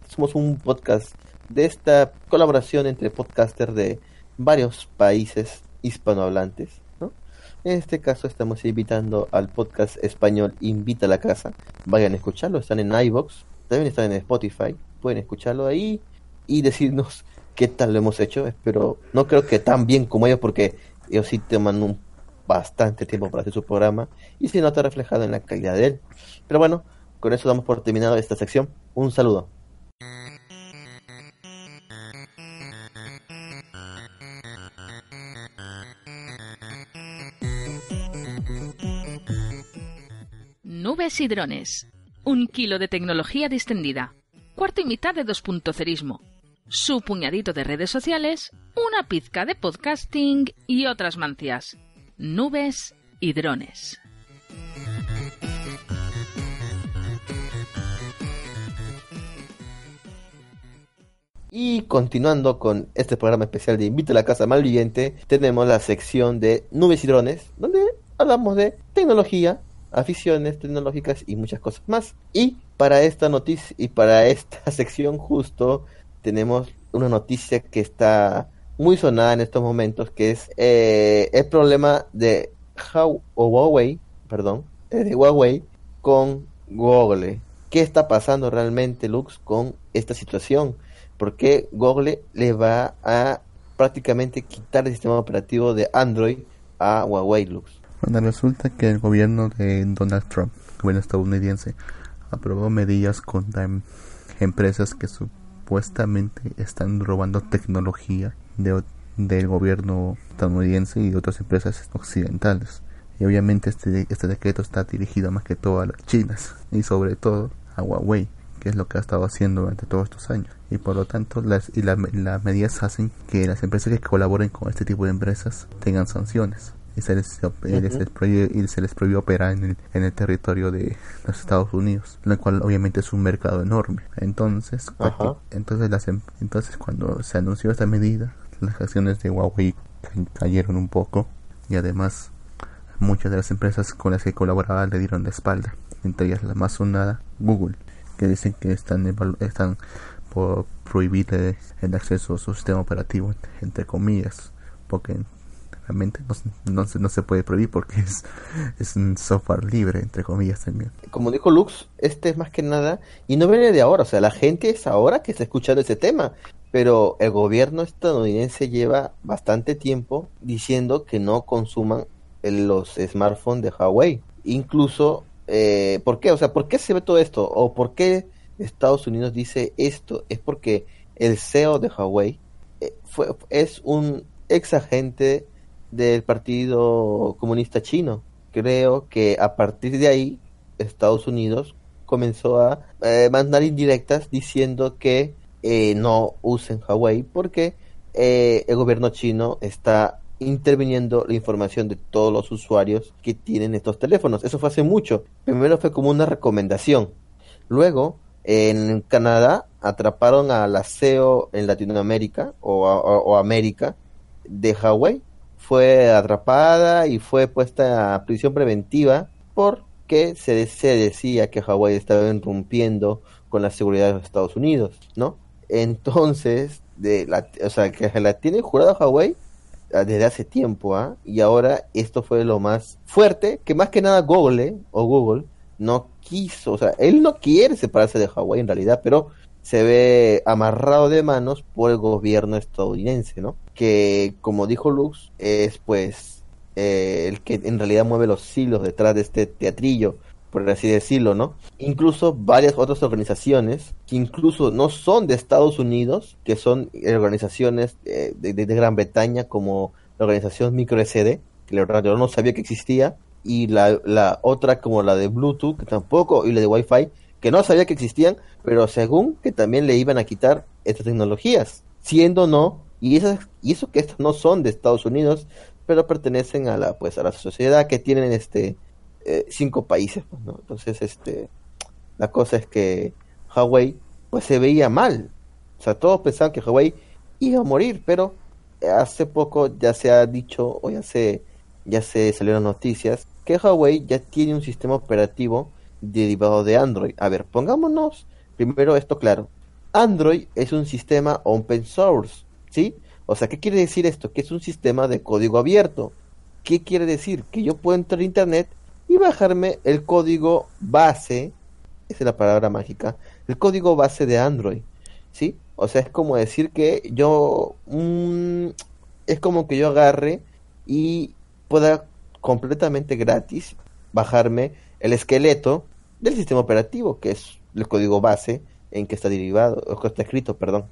somos un podcast de esta colaboración entre podcasters de varios países hispanohablantes. ¿no? En este caso estamos invitando al podcast español Invita a la Casa. Vayan a escucharlo, están en iBox, también están en Spotify. Pueden escucharlo ahí y decirnos qué tal lo hemos hecho, espero, no creo que tan bien como ellos, porque ellos sí toman un bastante tiempo para hacer su programa y se nota reflejado en la calidad de él. Pero bueno, con eso damos por terminado esta sección. Un saludo. Nubes y drones. Un kilo de tecnología distendida. Cuarto y mitad de 2.0ismo. Su puñadito de redes sociales, una pizca de podcasting y otras mancias. Nubes y drones. Y continuando con este programa especial de Invita a la Casa Malviviente, tenemos la sección de Nubes y Drones, donde hablamos de tecnología, aficiones tecnológicas y muchas cosas más. Y para esta noticia y para esta sección justo tenemos una noticia que está muy sonada en estos momentos, que es eh, el problema de Huawei, perdón, eh, de Huawei con Google. ¿Qué está pasando realmente, Lux, con esta situación? ¿Por qué Google le va a prácticamente quitar el sistema operativo de Android a Huawei, Lux? Resulta que el gobierno de Donald Trump, gobierno estadounidense, aprobó medidas contra em- empresas que supuestamente están robando tecnología de, del gobierno estadounidense y de otras empresas occidentales. Y obviamente este, este decreto está dirigido más que todo a las chinas y sobre todo a Huawei, que es lo que ha estado haciendo durante todos estos años. Y por lo tanto, las, y la- las medidas hacen que las empresas que colaboren con este tipo de empresas tengan sanciones. Y se les, les prohíbe, y se les prohíbe operar en el, en el territorio de los Estados Unidos, lo cual obviamente es un mercado enorme. Entonces, entonces, las, em- entonces cuando se anunció esta medida, las acciones de Huawei ca- cayeron un poco y además muchas de las empresas con las que colaboraba le dieron la espalda, entre ellas la más sonada, Google, que dicen que están, están por prohibir eh, el acceso a su sistema operativo, entre comillas, porque realmente no, no, no se puede prohibir porque es, es un software libre, entre comillas también. Como dijo Lux, este es más que nada, y no viene de ahora, o sea, la gente es ahora que está escuchando ese tema, pero el gobierno estadounidense lleva bastante tiempo diciendo que no consuman los smartphones de Huawei. Incluso, eh, ¿por qué? O sea, ¿por qué se ve todo esto? ¿O por qué Estados Unidos dice esto? Es porque el CEO de Huawei eh, fue, es un ex agente del Partido Comunista Chino. Creo que a partir de ahí Estados Unidos comenzó a eh, mandar indirectas diciendo que eh, no usen Huawei porque eh, el gobierno chino está interviniendo la información de todos los usuarios que tienen estos teléfonos. Eso fue hace mucho. Primero fue como una recomendación. Luego, en Canadá, atraparon a la CEO en Latinoamérica o, o- América de Huawei. Fue atrapada y fue puesta a prisión preventiva porque se, se decía que Huawei estaba irrumpiendo con la seguridad de los Estados Unidos, ¿no? Entonces, de la, o sea, que la tiene jurada Huawei ah, desde hace tiempo, ¿ah? Y ahora esto fue lo más fuerte, que más que nada Google o Google no quiso, o sea, él no quiere separarse de Huawei en realidad, pero se ve amarrado de manos por el gobierno estadounidense, ¿no? Que, como dijo Lux, es pues eh, el que en realidad mueve los hilos detrás de este teatrillo, por así decirlo, ¿no? Incluso varias otras organizaciones que incluso no son de Estados Unidos, que son organizaciones eh, de Gran Bretaña, como la organización MicroSD, que la verdad yo no sabía que existía, y la, la otra como la de Bluetooth, que tampoco, y la de Wi-Fi, que no sabía que existían, pero según que también le iban a quitar estas tecnologías, siendo no, y esas, y eso que estas no son de Estados Unidos, pero pertenecen a la, pues, a la sociedad que tienen este eh, cinco países, pues. Entonces, este, la cosa es que Huawei, pues se veía mal, o sea, todos pensaban que Huawei iba a morir, pero hace poco ya se ha dicho, o ya se, ya se salieron noticias, que Huawei ya tiene un sistema operativo derivado de Android. A ver, pongámonos primero esto claro. Android es un sistema open source, ¿sí? O sea, ¿qué quiere decir esto? Que es un sistema de código abierto. ¿Qué quiere decir? Que yo puedo entrar a internet y bajarme el código base, esa es la palabra mágica, el código base de Android, ¿sí? O sea, es como decir que yo, es como que yo agarre y pueda completamente gratis bajarme el esqueleto del sistema operativo, que es el código base en que está derivado, o que está escrito, perdón.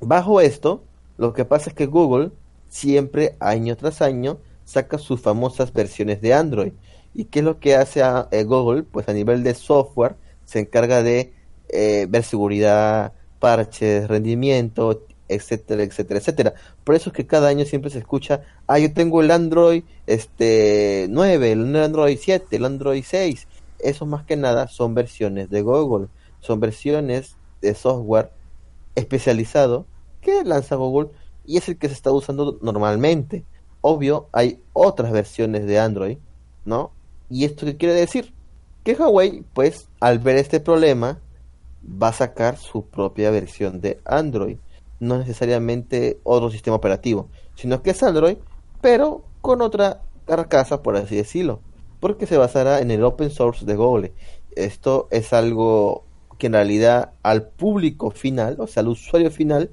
Bajo esto, lo que pasa es que Google siempre, año tras año, saca sus famosas versiones de Android. ¿Y qué es lo que hace a, eh, Google? Pues a nivel de software se encarga de eh, ver seguridad, parches, rendimiento, etcétera, etcétera, etcétera. Por eso es que cada año siempre se escucha, ah, yo tengo el Android este 9, el Android 7, el Android 6. Eso más que nada son versiones de Google, son versiones de software especializado que lanza Google y es el que se está usando normalmente. Obvio, hay otras versiones de Android, ¿no? ¿Y esto qué quiere decir? Que Huawei, pues, al ver este problema, va a sacar su propia versión de Android. No necesariamente otro sistema operativo, sino que es Android, pero con otra carcasa, por así decirlo, porque se basará en el open source de Google. Esto es algo que en realidad al público final, o sea, al usuario final,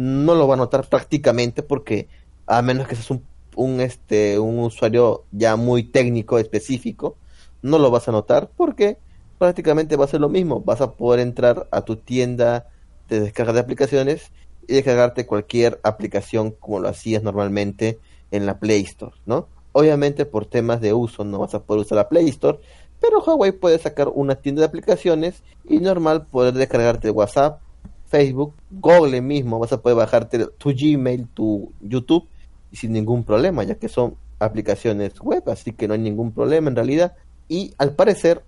no lo va a notar prácticamente porque a menos que seas un, un, este, un usuario ya muy técnico, específico, no lo vas a notar porque prácticamente va a ser lo mismo. Vas a poder entrar a tu tienda de descarga de aplicaciones y descargarte cualquier aplicación como lo hacías normalmente en la Play Store, ¿no? Obviamente por temas de uso no vas a poder usar la Play Store, pero Huawei puede sacar una tienda de aplicaciones y normal poder descargarte WhatsApp, Facebook, Google mismo, vas a poder bajarte tu Gmail, tu YouTube sin ningún problema, ya que son aplicaciones web, así que no hay ningún problema en realidad. Y al parecer,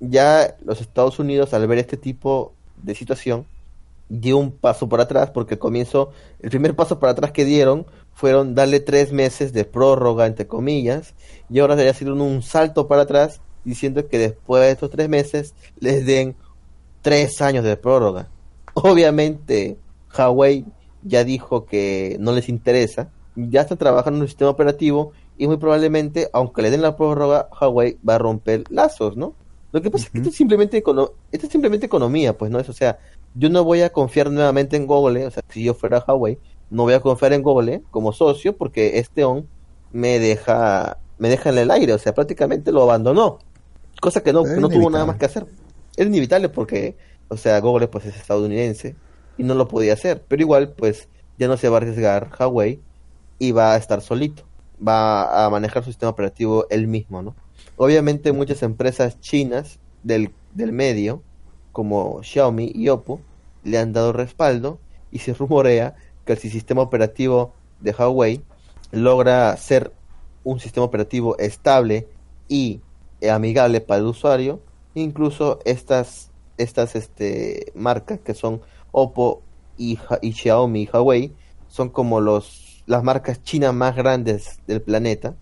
ya los Estados Unidos, al ver este tipo de situación, dio un paso para atrás, porque comienzo, el primer paso para atrás que dieron fueron darle tres meses de prórroga, entre comillas, y ahora ya hicieron un salto para atrás, diciendo que después de estos tres meses les den tres años de prórroga. Obviamente, Huawei ya dijo que no les interesa, ya está trabajando en un sistema operativo y muy probablemente, aunque le den la prórroga, Huawei va a romper lazos, ¿no? Lo que pasa es que esto es simplemente esto es simplemente economía, pues no es, o sea, yo no voy a confiar nuevamente en Google, o sea, si yo fuera Huawei, no voy a confiar en Google como socio porque este on me deja me deja en el aire, o sea, prácticamente lo abandonó. Cosa que no, que no tuvo nada más que hacer. Es inevitable porque, o sea, Google pues es estadounidense y no lo podía hacer, pero igual pues ya no se va a arriesgar Huawei y va a estar solito, va a manejar su sistema operativo él mismo, ¿no? Obviamente muchas empresas chinas del, del medio, como Xiaomi y Oppo, le han dado respaldo y se rumorea que el sistema operativo de Huawei logra ser un sistema operativo estable y amigable para el usuario, incluso estas estas este marcas que son Oppo y, y Xiaomi y Huawei son como los las marcas chinas más grandes del planeta.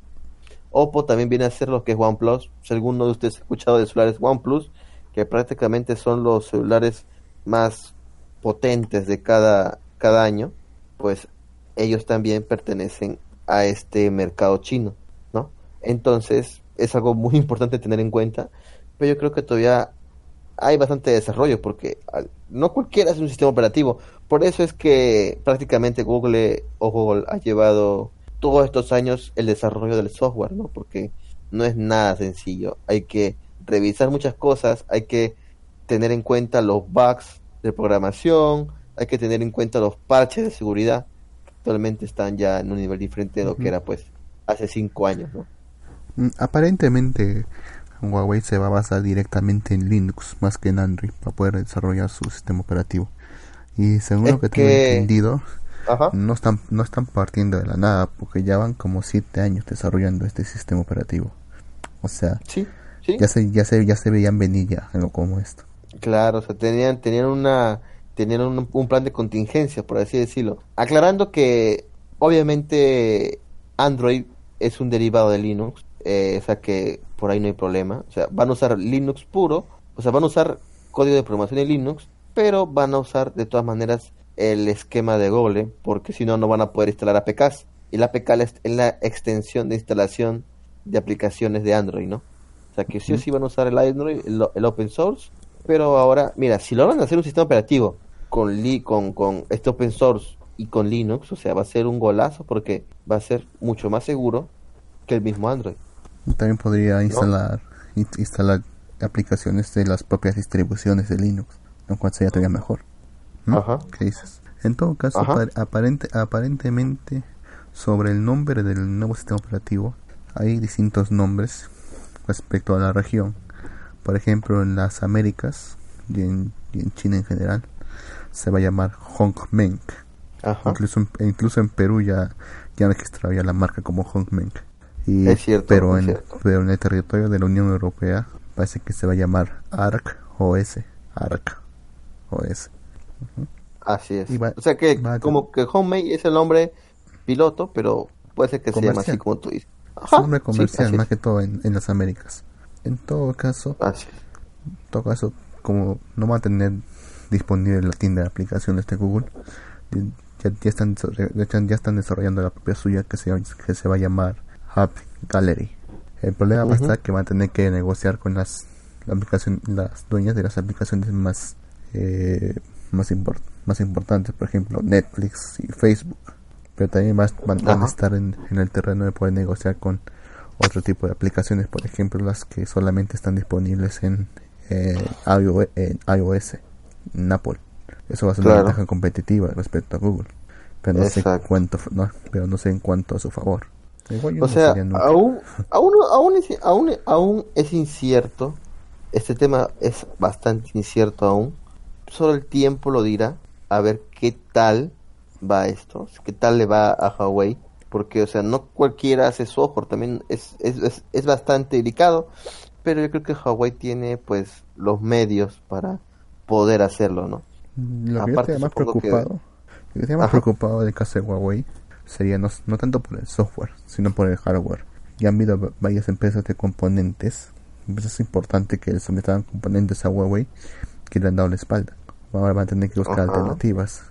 Oppo también viene a ser lo que es OnePlus. Si alguno de ustedes ha escuchado de celulares OnePlus, que prácticamente son los celulares más potentes de cada, cada año, pues ellos también pertenecen a este mercado chino, ¿no? Entonces, es algo muy importante tener en cuenta, pero yo creo que todavía hay bastante desarrollo porque no cualquiera es un sistema operativo. Por eso es que prácticamente Google o Google ha llevado todos estos años el desarrollo del software, ¿no? Porque no es nada sencillo. Hay que revisar muchas cosas, hay que tener en cuenta los bugs de programación, hay que tener en cuenta los parches de seguridad. Actualmente están ya en un nivel diferente de lo que era pues hace cinco años, ¿no? Mm, aparentemente Huawei se va a basar directamente en Linux más que en Android para poder desarrollar su sistema operativo. Y según lo que, tengo entendido, no están no están partiendo de la nada porque ya van como siete años desarrollando este sistema operativo. O sea, ya se ya se ya se veían venir ya algo como esto. Claro, o sea, tenían tenían una tenían un, un plan de contingencia, por así decirlo. Aclarando que obviamente Android es un derivado de Linux, eh, o sea que por ahí no hay problema. O sea, van a usar Linux puro, o sea, van a usar código de programación en Linux, pero van a usar de todas maneras el esquema de Google, porque si no, no van a poder instalar APKs. Y la APK es la extensión de instalación de aplicaciones de Android, ¿no? O sea que sí o sí van a usar el Android, el, open source, pero ahora, mira, si logran hacer un sistema operativo con, li, con, con este open source y con Linux, o sea, va a ser un golazo porque va a ser mucho más seguro que el mismo Android. También podría instalar instalar aplicaciones de las propias distribuciones de Linux, lo cual sería todavía mejor. Ajá. ¿Qué dices? En todo caso, aparente, aparentemente sobre el nombre del nuevo sistema operativo hay distintos nombres respecto a la región. Por ejemplo, en las Américas y en, y en China en general se va a llamar Hongmeng. Incluso, incluso en Perú ya, ya registrado ya la marca como Hongmeng. Y, Es cierto, pero, es en, cierto. pero en el territorio de la Unión Europea parece que se va a llamar ARC OS. ARC OS. Así es. Va- o sea que como que Homemade es el nombre piloto, pero puede ser que se llame así como tú dices. Es un nombre sí, comercial es. más que todo en, en las Américas. En todo caso, Así en todo caso, como no va a tener disponible la tienda de aplicaciones de Google, ya, ya están- ya están desarrollando la propia suya que se, que se va a llamar Hub Gallery. El problema va a estar que van a tener que negociar con las la aplicación, las dueñas de las aplicaciones más eh, más, import- más importantes, por ejemplo Netflix y Facebook. Pero también van, van a estar en, en el terreno de poder negociar con otro tipo de aplicaciones, por ejemplo las que solamente están disponibles en, eh, iOS, en iOS, en Apple. Eso va a ser Claro. una ventaja competitiva respecto a Google. Pero no sé cuánto, no, pero no sé en cuanto a su favor. Igual yo O sea, aún, aún, aún, es, aún, aún es incierto. Este tema es bastante incierto aún. Solo el tiempo lo dirá. A ver qué tal va esto. Qué tal le va a Huawei. Porque, o sea, no cualquiera hace software. También es, es, es, es bastante delicado. Pero yo creo que Huawei tiene, pues, los medios para poder hacerlo, ¿no? Lo que yo Aparte, más preocupado, que estaría más preocupado del caso de Huawei sería no, no tanto por el software, sino por el hardware. Ya han habido va- varias empresas de componentes, empresas importantes que sometieron componentes a Huawei que le han dado la espalda. Ahora van a tener que buscar Ajá. alternativas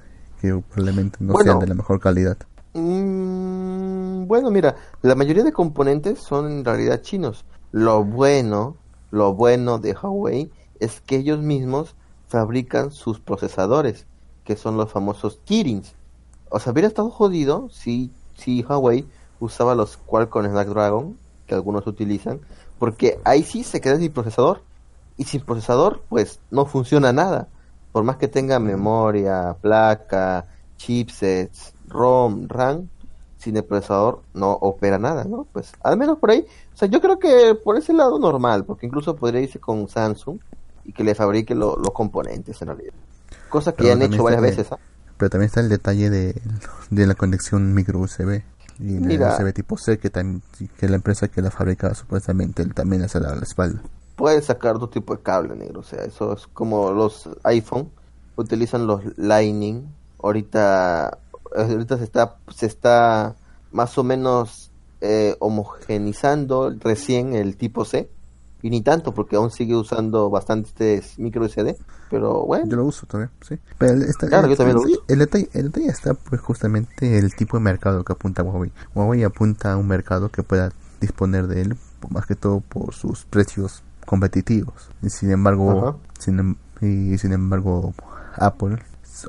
que probablemente no Bueno. sean de la mejor calidad. Mm, bueno, mira, la mayoría de componentes son en realidad chinos. Lo bueno, lo bueno de Huawei es que ellos mismos fabrican sus procesadores, que son los famosos Kirins. O sea, hubiera estado jodido si, si Huawei usaba los Qualcomm Snapdragon, que algunos utilizan, porque ahí sí se queda sin procesador. Y sin procesador, pues no funciona nada. Por más que tenga memoria, placa, chipsets, ROM, RAM, sin el procesador no opera nada, ¿no? Pues al menos por ahí, o sea, yo creo que por ese lado normal, porque incluso podría irse con Samsung y que le fabrique lo- los componentes en realidad. Cosa que Pero ya han hecho varias veces, ¿ah? Pero también está el detalle de, de la conexión micro USB y la Mira. USB tipo C que, que la empresa que la fabrica supuestamente también hace la, la espalda. Puedes sacar otro tipo de cable negro, o sea, eso es como los iPhone utilizan los Lightning. Ahorita, ahorita se está, se está más o menos eh, homogenizando recién el tipo C y ni tanto porque aún sigue usando bastantes micro SD, pero bueno. Yo lo uso también, sí. Pero el, está- Claro, el- yo también lo uso. El detalle, el detalle está pues justamente el tipo de mercado que apunta Huawei. Huawei apunta a un mercado que pueda disponer de él, más que todo por sus precios competitivos. Y sin embargo, sin, em- y sin embargo, Apple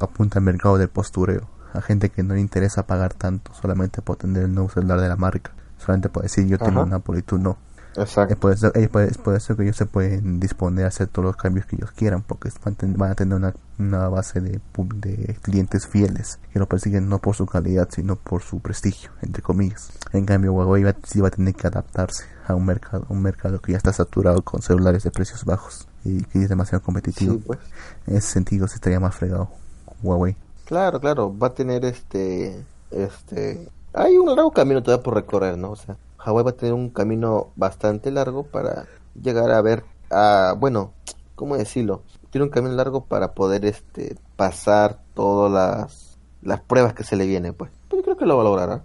apunta al mercado del postureo. A gente que no le interesa pagar tanto solamente por tener el nuevo celular de la marca. Solamente por decir yo tengo un Apple y tú no. Exacto. Es por, eso, es por- es por eso que ellos se pueden disponer a hacer todos los cambios que ellos quieran, porque van, a tener una, una base de, de clientes fieles que lo persiguen no por su calidad, sino por su prestigio, entre comillas. En cambio, Huawei va, sí va a tener que adaptarse a un mercado, un mercado que ya está saturado con celulares de precios bajos y que es demasiado competitivo. Sí, pues. En ese sentido, se estaría más fregado Huawei. Claro, claro, va a tener este, este, hay un largo camino todavía por recorrer, ¿no? O sea, Hawái va a tener un camino bastante largo para llegar a ver, a, bueno, ¿cómo decirlo? Tiene un camino largo para poder, este, pasar todas las, las pruebas que se le vienen, pues. Pero yo creo que lo va a lograr, ¿ah?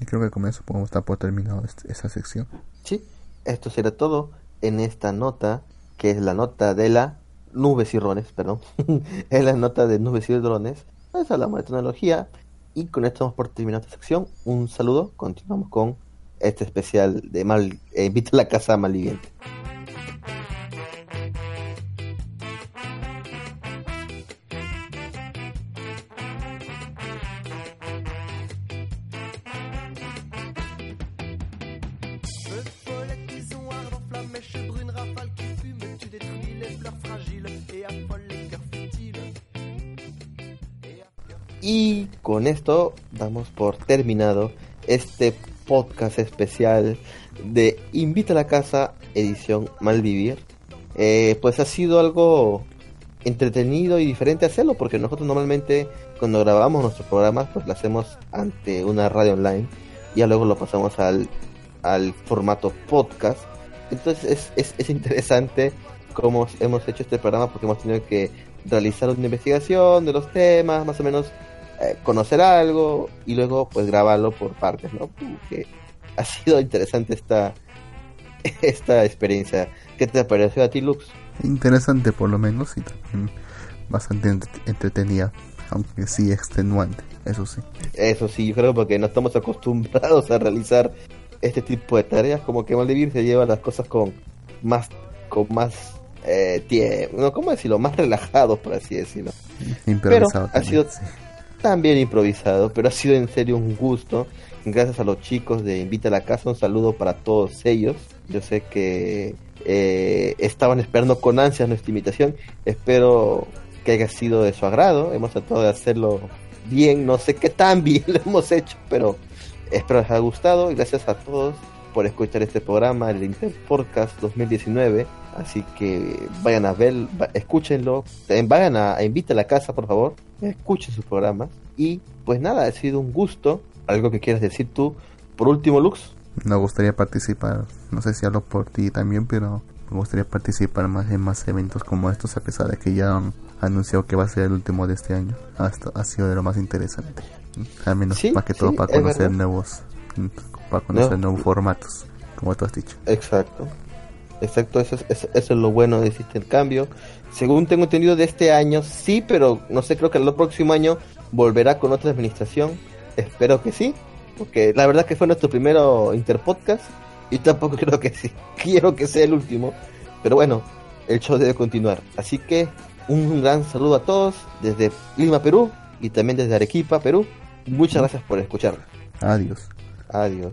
Y creo que con eso podemos estar por terminado este- esa sección. Sí, esto será todo en esta nota, que es la nota de la nubes y drones, perdón. es la nota de nubes y drones. Pues hablamos de tecnología. Y con esto vamos por terminar esta sección. Un saludo. Continuamos con este especial de Mal, eh, Invita a la Casa Malviviente. Y con esto damos por terminado este podcast especial de Invita a la Casa edición Malvivir. Eh, pues ha sido algo entretenido y diferente hacerlo porque nosotros normalmente cuando grabamos nuestros programas pues lo hacemos ante una radio online y ya luego lo pasamos al, al formato podcast. Entonces es, es, es interesante cómo hemos hecho este programa porque hemos tenido que realizar una investigación de los temas, más o menos eh, conocer algo y luego pues grabarlo por partes, ¿no? Ha sido interesante esta, esta experiencia. ¿Qué te pareció a ti, Lux? Interesante por lo menos y también bastante entretenida, aunque sí extenuante, eso sí. Eso sí, yo creo porque no estamos acostumbrados a realizar este tipo de tareas, como que Maldivir se lleva las cosas con más, con más eh, tiempo, no, ¿cómo decirlo? Más relajados, por así decirlo. Improvisado. Pero ha sido también improvisado, pero ha sido en serio un gusto. Gracias a los chicos de Invita a la Casa, un saludo para todos ellos. Yo sé que eh, estaban esperando con ansias nuestra invitación. Espero que haya sido de su agrado. Hemos tratado de hacerlo bien, no sé qué tan bien lo hemos hecho, pero espero les haya gustado. Gracias a todos por escuchar este programa, el Inter Podcast 2019. Así que vayan a ver, escúchenlo. También vayan a, a Invita a la Casa, por favor. Escuchen sus programas. Y pues nada, ha sido un gusto. ¿Algo que quieras decir tú? Por último, Lux. Me gustaría participar, no sé si hablo por ti también, pero me gustaría participar más en más eventos como estos, a pesar de que ya han anunciado que va a ser el último de este año. Hasta ha sido de lo más interesante. Al menos Sí, más que todo sí, para conocer nuevos, para conocer No. nuevos formatos, como tú has dicho. Exacto. Exacto, eso es, eso, eso es lo bueno de este intercambio. Según tengo entendido de este año, sí, pero no sé, creo que el próximo año volverá con otra administración. Espero que sí, porque la verdad que fue nuestro primero interpodcast y tampoco creo que sí. Quiero que sea el último, pero bueno, el show debe continuar. Así que un gran saludo a todos desde Lima, Perú y también desde Arequipa, Perú. Muchas gracias por escuchar. Adiós. Adiós.